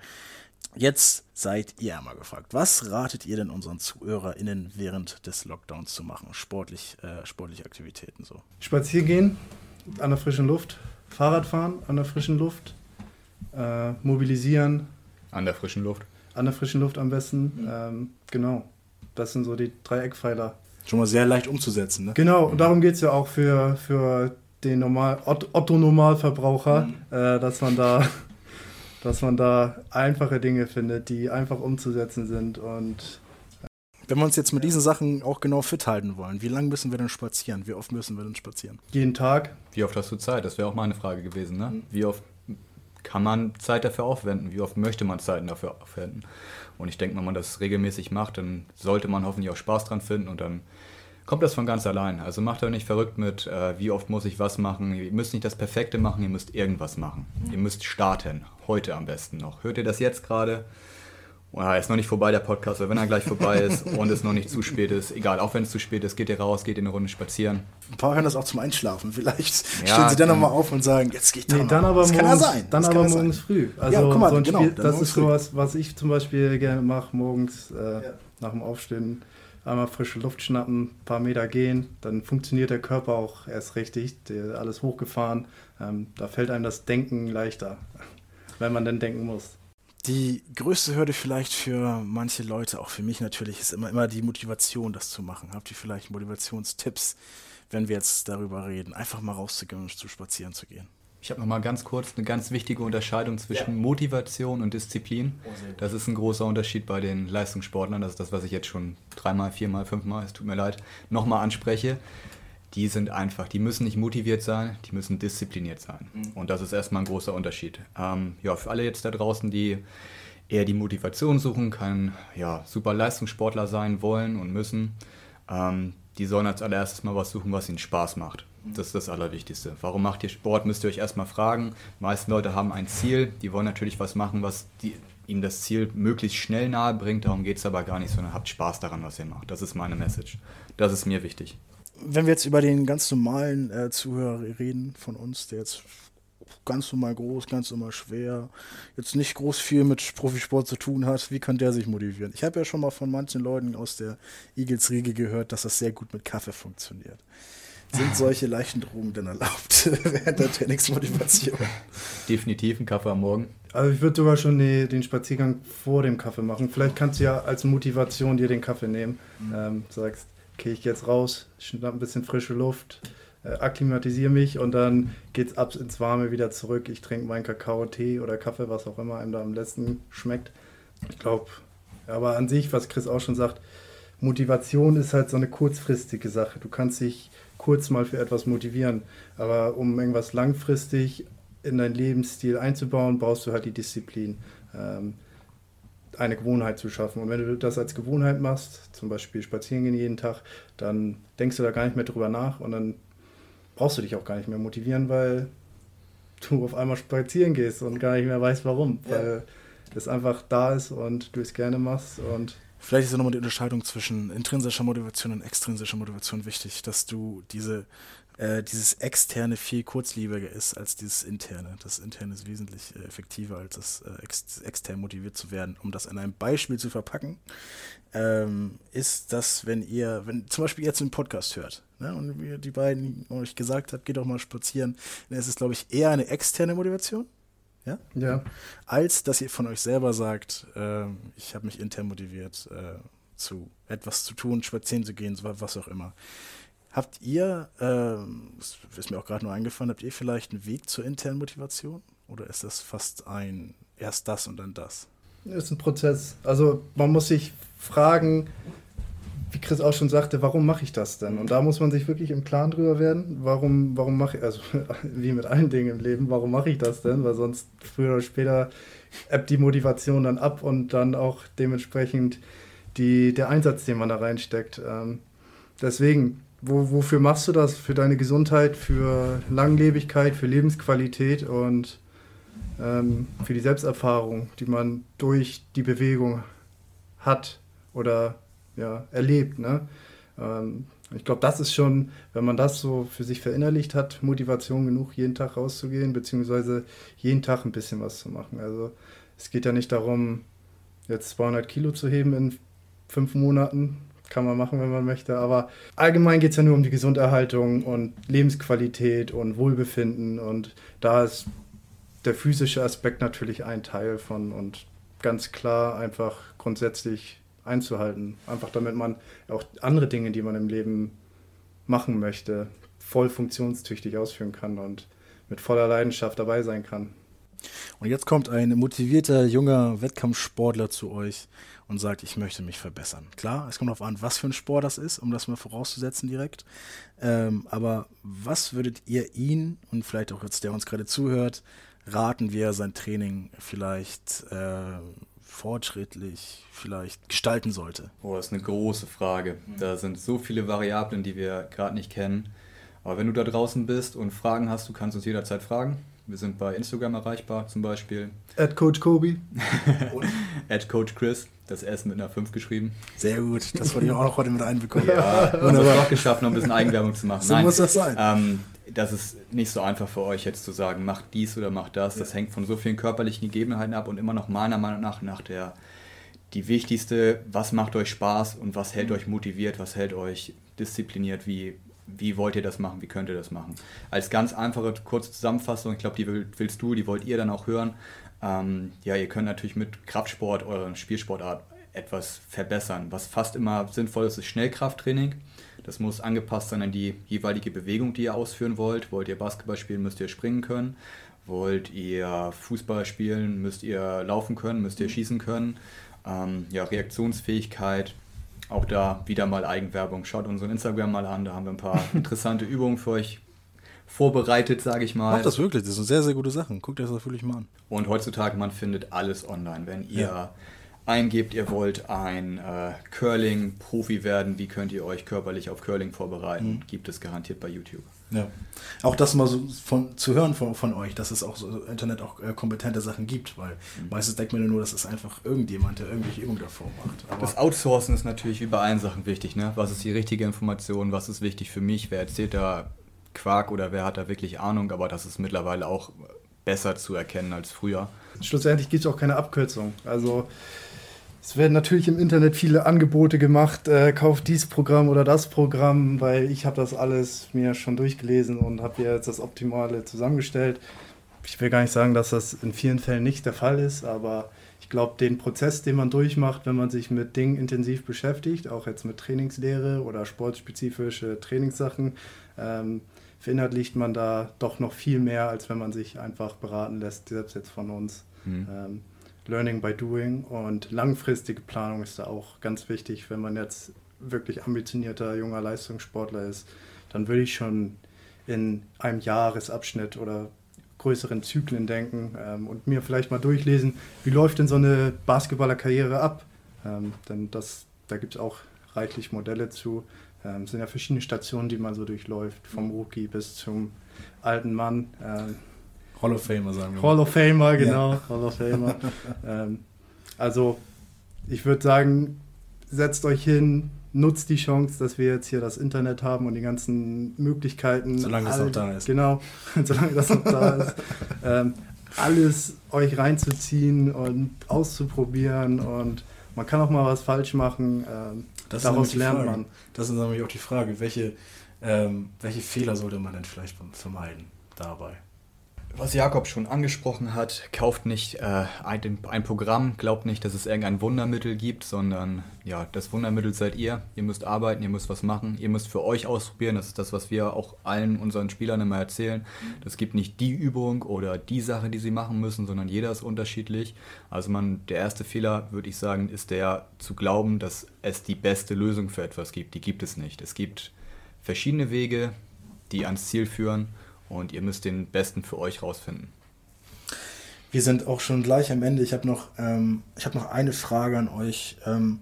Jetzt seid ihr einmal gefragt. Was ratet ihr denn unseren ZuhörerInnen während des Lockdowns zu machen? Sportlich, äh, sportliche Aktivitäten so. Spazieren gehen, an der frischen Luft, Fahrrad fahren, an der frischen Luft, äh, mobilisieren. An der frischen Luft. An der frischen Luft am besten. Mhm. Ähm, genau. Das sind so die drei Eckpfeiler. Schon mal sehr leicht umzusetzen, ne? Genau, und darum geht es ja auch für, für den Normal, Otto-Normalverbraucher, mhm. äh, dass man da dass man da einfache Dinge findet, die einfach umzusetzen sind und wenn wir uns jetzt mit diesen Sachen auch genau fit halten wollen, wie lange müssen wir denn spazieren? Wie oft müssen wir denn spazieren? Jeden Tag. Wie oft hast du Zeit? Das wäre auch meine Frage gewesen. Ne? Mhm. Wie oft kann man Zeit dafür aufwenden? Wie oft möchte man Zeit dafür aufwenden? Und ich denke, wenn man das regelmäßig macht, dann sollte man hoffentlich auch Spaß dran finden und dann kommt das von ganz allein. Also macht euch nicht verrückt mit, äh, wie oft muss ich was machen. Ihr müsst nicht das Perfekte machen, ihr müsst irgendwas machen. Ihr müsst starten, heute am besten noch. Hört ihr das jetzt gerade? Ja, ist noch nicht vorbei, der Podcast, aber wenn er gleich vorbei ist und es noch nicht zu spät ist, egal, auch wenn es zu spät ist, geht ihr raus, geht in eine Runde spazieren. Ein paar hören das auch zum Einschlafen. Vielleicht ja, stehen sie dann nochmal auf und sagen, jetzt geht nee, dann aber das morgens, kann ja sein. Dann aber morgens sein. früh. Also ja, guck mal, so genau, Spiel, das ist sowas, was ich zum Beispiel gerne mache, morgens äh, ja. nach dem Aufstehen einmal frische Luft schnappen, ein paar Meter gehen, dann funktioniert der Körper auch erst richtig, der, alles hochgefahren. Ähm, da fällt einem das Denken leichter, wenn man denn denken muss. Die größte Hürde vielleicht für manche Leute, auch für mich natürlich, ist immer, immer die Motivation, das zu machen. Habt ihr vielleicht Motivationstipps, wenn wir jetzt darüber reden, einfach mal rauszugehen und zu spazieren zu gehen? Ich habe noch mal ganz kurz eine ganz wichtige Unterscheidung zwischen ja. Motivation und Disziplin. Oh, das ist ein großer Unterschied bei den Leistungssportlern. Das ist das, was ich jetzt schon dreimal, viermal, fünfmal, es tut mir leid, nochmal anspreche die sind einfach, die müssen nicht motiviert sein, die müssen diszipliniert sein. Mhm. Und das ist erstmal ein großer Unterschied. Ähm, ja, für alle jetzt da draußen, die eher die Motivation suchen, kein ja, super Leistungssportler sein wollen und müssen, ähm, die sollen als allererstes mal was suchen, was ihnen Spaß macht. Mhm. Das ist das Allerwichtigste. Warum macht ihr Sport, müsst ihr euch erstmal fragen. Die meisten Leute haben ein Ziel, die wollen natürlich was machen, was die, ihnen das Ziel möglichst schnell nahe bringt. Darum geht es aber gar nicht, sondern habt Spaß daran, was ihr macht. Das ist meine Message. Das ist mir wichtig wenn wir jetzt über den ganz normalen äh, Zuhörer reden von uns, der jetzt ganz normal groß, ganz normal schwer, jetzt nicht groß viel mit Profisport zu tun hat, wie kann der sich motivieren? Ich habe ja schon mal von manchen Leuten aus der Eagles-Riege gehört, dass das sehr gut mit Kaffee funktioniert. Sind solche leichten Drogen denn erlaubt während der Trainingsmotivation? Definitiv ein Kaffee am Morgen. Also ich würde sogar schon die, den Spaziergang vor dem Kaffee machen. Vielleicht kannst du ja als Motivation dir den Kaffee nehmen. Mhm. Ähm, sagst, gehe ich jetzt raus, schnapp ein bisschen frische Luft, äh, akklimatisiere mich und dann geht es ab ins Warme wieder zurück. Ich trinke meinen Kakao, Tee oder Kaffee, was auch immer einem da am besten schmeckt. Ich glaube, aber an sich, was Chris auch schon sagt, Motivation ist halt so eine kurzfristige Sache. Du kannst dich kurz mal für etwas motivieren, aber um irgendwas langfristig in deinen Lebensstil einzubauen, brauchst du halt die Disziplin, ähm, eine Gewohnheit zu schaffen. Und wenn du das als Gewohnheit machst, zum Beispiel spazieren gehen jeden Tag, dann denkst du da gar nicht mehr drüber nach und dann brauchst du dich auch gar nicht mehr motivieren, weil du auf einmal spazieren gehst und gar nicht mehr weißt, warum. Ja. Weil es einfach da ist und du es gerne machst und Vielleicht ist ja nochmal die Unterscheidung zwischen intrinsischer Motivation und extrinsischer Motivation wichtig, dass du diese, äh, dieses externe viel kurzlebiger ist als dieses interne. Das interne ist wesentlich äh, effektiver, als das äh, ex extern motiviert zu werden. Um das in einem Beispiel zu verpacken, ähm, ist das, wenn ihr, wenn zum Beispiel jetzt einen Podcast hört ne, und wie die beiden euch gesagt habt, geht doch mal spazieren, dann ist es, glaube ich, eher eine externe Motivation ja? Ja. Als dass ihr von euch selber sagt, äh, ich habe mich intern motiviert, äh, zu etwas zu tun, spazieren zu gehen, was auch immer. Habt ihr, äh, ist mir auch gerade nur eingefallen, habt ihr vielleicht einen Weg zur internen Motivation? Oder ist das fast ein erst das und dann das? Das ist ein Prozess. Also man muss sich fragen, wie Chris auch schon sagte, warum mache ich das denn? Und da muss man sich wirklich im Klaren drüber werden, warum, warum mache ich, also wie mit allen Dingen im Leben, warum mache ich das denn? Weil sonst früher oder später ebbt die Motivation dann ab und dann auch dementsprechend die, der Einsatz, den man da reinsteckt. Ähm, deswegen, wo, wofür machst du das? Für deine Gesundheit, für Langlebigkeit, für Lebensqualität und ähm, für die Selbsterfahrung, die man durch die Bewegung hat oder ja, erlebt. Ne? Ähm, ich glaube, das ist schon, wenn man das so für sich verinnerlicht hat, Motivation genug, jeden Tag rauszugehen, beziehungsweise jeden Tag ein bisschen was zu machen. Also es geht ja nicht darum, jetzt 200 Kilo zu heben in fünf Monaten. Kann man machen, wenn man möchte. Aber allgemein geht es ja nur um die Gesunderhaltung und Lebensqualität und Wohlbefinden. Und da ist der physische Aspekt natürlich ein Teil von und ganz klar einfach grundsätzlich einzuhalten. Einfach damit man auch andere Dinge, die man im Leben machen möchte, voll funktionstüchtig ausführen kann und mit voller Leidenschaft dabei sein kann. Und jetzt kommt ein motivierter junger Wettkampfsportler zu euch und sagt, ich möchte mich verbessern. Klar, es kommt darauf an, was für ein Sport das ist, um das mal vorauszusetzen direkt. Ähm, aber was würdet ihr ihn und vielleicht auch jetzt der uns gerade zuhört, raten, wie er sein Training vielleicht äh, fortschrittlich vielleicht gestalten sollte? Oh, das ist eine große Frage. Da sind so viele Variablen, die wir gerade nicht kennen. Aber wenn du da draußen bist und Fragen hast, du kannst uns jederzeit fragen. Wir sind bei Instagram erreichbar zum Beispiel. At Coach Kobe. At Coach Chris. Das S mit einer 5 geschrieben. Sehr gut. Das wollte ich auch noch heute mit einbekommen. Ja, haben wir auch geschafft, noch ein bisschen Eigenwerbung zu machen. So Nein, muss das sein. Ähm, das ist nicht so einfach für euch jetzt zu sagen, macht dies oder macht das. Das ja. hängt von so vielen körperlichen Gegebenheiten ab und immer noch meiner Meinung nach nach der die wichtigste, was macht euch Spaß und was hält euch motiviert, was hält euch diszipliniert, wie, wie wollt ihr das machen, wie könnt ihr das machen. Als ganz einfache, kurze Zusammenfassung, ich glaube, die willst du, die wollt ihr dann auch hören. Ähm, ja, ihr könnt natürlich mit Kraftsport oder Spielsportart etwas verbessern. Was fast immer sinnvoll ist, ist Schnellkrafttraining. Das muss angepasst sein an die jeweilige Bewegung, die ihr ausführen wollt. Wollt ihr Basketball spielen, müsst ihr springen können. Wollt ihr Fußball spielen, müsst ihr laufen können, müsst ihr schießen können. Ähm, ja, Reaktionsfähigkeit, auch da wieder mal Eigenwerbung. Schaut unseren Instagram mal an, da haben wir ein paar interessante Übungen für euch vorbereitet, sage ich mal. Macht das wirklich, das sind sehr, sehr gute Sachen. Guckt euch das wirklich mal an. Und heutzutage, man findet alles online. Wenn ihr ja eingebt, ihr wollt ein äh, Curling-Profi werden, wie könnt ihr euch körperlich auf Curling vorbereiten, mhm. gibt es garantiert bei YouTube. Ja. Auch das mal so von, zu hören von, von euch, dass es auch so Internet auch äh, kompetente Sachen gibt, weil mhm. meistens denkt man nur, das ist einfach irgendjemand, der irgendwelche Übungen davor macht. Aber das Outsourcen ist natürlich wie bei allen Sachen wichtig. Ne? Was ist die richtige Information? Was ist wichtig für mich? Wer erzählt da Quark oder wer hat da wirklich Ahnung? Aber das ist mittlerweile auch besser zu erkennen als früher. Schlussendlich gibt es auch keine Abkürzung. Also es werden natürlich im Internet viele Angebote gemacht, äh, kauft dies Programm oder das Programm, weil ich habe das alles mir schon durchgelesen und habe jetzt das Optimale zusammengestellt. Ich will gar nicht sagen, dass das in vielen Fällen nicht der Fall ist, aber ich glaube, den Prozess, den man durchmacht, wenn man sich mit Dingen intensiv beschäftigt, auch jetzt mit Trainingslehre oder sportspezifische Trainingssachen, ähm, verinnerlicht man da doch noch viel mehr, als wenn man sich einfach beraten lässt, selbst jetzt von uns. Mhm. Ähm, Learning by Doing und langfristige Planung ist da auch ganz wichtig, wenn man jetzt wirklich ambitionierter junger Leistungssportler ist, dann würde ich schon in einem Jahresabschnitt oder größeren Zyklen denken ähm, und mir vielleicht mal durchlesen, wie läuft denn so eine Basketballerkarriere ab? Ähm, denn das, da gibt es auch reichlich Modelle zu. Ähm, es sind ja verschiedene Stationen, die man so durchläuft, vom Rookie bis zum alten Mann. Ähm, Hall of Famer sagen wir. Hall of Famer, genau, ja. Hall of Famer. ähm, also ich würde sagen, setzt euch hin, nutzt die Chance, dass wir jetzt hier das Internet haben und die ganzen Möglichkeiten. Solange es noch da ist. Genau, solange das noch da ist. Ähm, alles euch reinzuziehen und auszuprobieren und man kann auch mal was falsch machen. Ähm, das daraus lernt man. Das ist nämlich auch die Frage, welche, ähm, welche Fehler sollte man denn vielleicht vermeiden dabei? Was Jakob schon angesprochen hat, kauft nicht äh, ein, ein, Programm, glaubt nicht, dass es irgendein Wundermittel gibt, sondern ja, das Wundermittel seid ihr. Ihr müsst arbeiten, ihr müsst was machen, ihr müsst für euch ausprobieren. Das ist das, was wir auch allen unseren Spielern immer erzählen. Es gibt nicht die Übung oder die Sache, die sie machen müssen, sondern jeder ist unterschiedlich. Also man, der erste Fehler, würde ich sagen, ist der zu glauben, dass es die beste Lösung für etwas gibt. Die gibt es nicht. Es gibt verschiedene Wege, die ans Ziel führen und ihr müsst den besten für euch rausfinden. Wir sind auch schon gleich am Ende. Ich habe noch, ähm, hab noch eine Frage an euch. Ähm,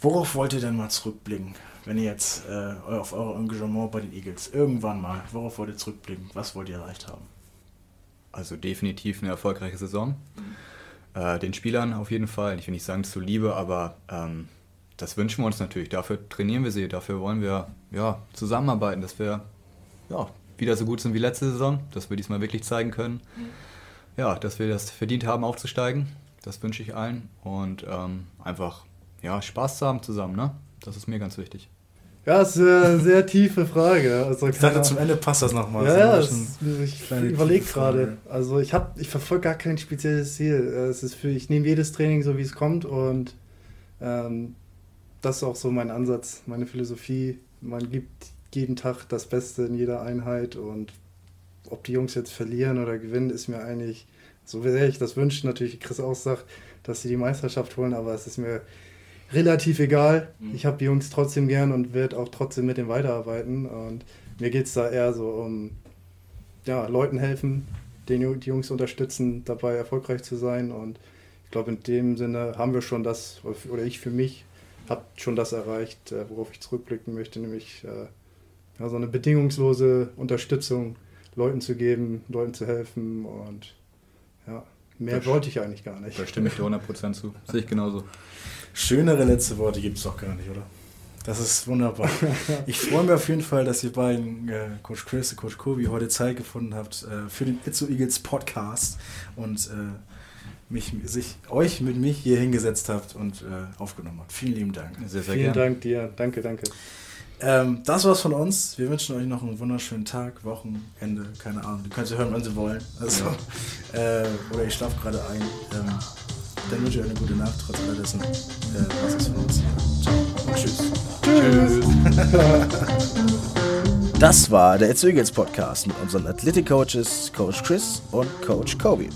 worauf wollt ihr denn mal zurückblicken, wenn ihr jetzt äh, auf euer Engagement bei den Eagles irgendwann mal, worauf wollt ihr zurückblicken? Was wollt ihr erreicht haben? Also definitiv eine erfolgreiche Saison. Mhm. Äh, den Spielern auf jeden Fall. Ich will nicht sagen zur Liebe, aber ähm, das wünschen wir uns natürlich. Dafür trainieren wir sie, dafür wollen wir ja, zusammenarbeiten, dass wir ja, wieder so gut sind wie letzte Saison, dass wir diesmal wirklich zeigen können. Ja, dass wir das verdient haben, aufzusteigen. Das wünsche ich allen. Und ähm, einfach ja, Spaß zu haben zusammen, ne? Das ist mir ganz wichtig. Ja, das ist eine sehr tiefe Frage. Also, ich dachte, zum Ende passt das nochmal. Ja, ja das, ich überlege gerade. Also ich, ich verfolge gar kein spezielles Ziel. Es ist für, ich nehme jedes Training so, wie es kommt und ähm, das ist auch so mein Ansatz, meine Philosophie. Man gibt jeden Tag das Beste in jeder Einheit und ob die Jungs jetzt verlieren oder gewinnen, ist mir eigentlich, so sehr ich das wünsche, natürlich, wie Chris auch sagt, dass sie die Meisterschaft holen, aber es ist mir relativ egal. Mhm. Ich habe die Jungs trotzdem gern und werde auch trotzdem mit denen weiterarbeiten. Und mir geht es da eher so um ja, Leuten helfen, den, die Jungs unterstützen, dabei erfolgreich zu sein. Und ich glaube, in dem Sinne haben wir schon das, oder ich für mich, habe schon das erreicht, äh, worauf ich zurückblicken möchte, nämlich äh, ja, so eine bedingungslose Unterstützung Leuten zu geben, Leuten zu helfen und ja, mehr das wollte ich eigentlich gar nicht. Da stimme ich dir 100% zu. Sehe ich genauso. Schönere letzte Worte gibt es doch gar nicht, oder? Das ist wunderbar. Ich freue mich auf jeden Fall, dass ihr beiden, äh, Coach Chris und Coach Kobi, heute Zeit gefunden habt äh, für den Itzo Eagles Podcast und äh, mich, sich, euch mit mich hier hingesetzt habt und äh, aufgenommen habt. Vielen lieben Dank. Sehr, sehr Vielen gern. Dank dir. Danke, danke. Ähm, das war's von uns. Wir wünschen euch noch einen wunderschönen Tag, Wochenende, keine Ahnung. Die könnt ihr hören, wann sie wollen. Also, äh, oder ich schlafe gerade ein. Ähm, dann wünsche ich euch eine gute Nacht, trotz alledessen. Äh, was ist von uns? Ciao und tschüss. Tschüss. Das war der It's Eagles Podcast mit unseren Athletic Coaches Coach Chris und Coach Kobe.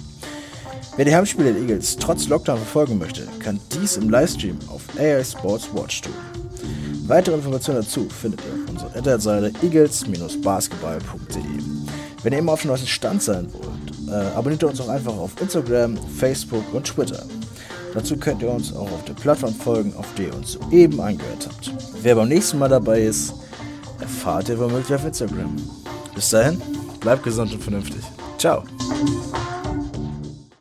Wer die Heimspiele der Eagles trotz Lockdown verfolgen möchte, kann dies im Livestream auf AI Sports Watch tun. Weitere Informationen dazu findet ihr auf unserer Internetseite eagles-basketball.de. Wenn ihr immer auf dem neuesten Stand sein wollt, äh, abonniert uns auch einfach auf Instagram, Facebook und Twitter. Dazu könnt ihr uns auch auf der Plattform folgen, auf der ihr uns soeben angehört habt. Wer beim nächsten Mal dabei ist, erfahrt ihr womöglich auf Instagram. Bis dahin, bleibt gesund und vernünftig. Ciao.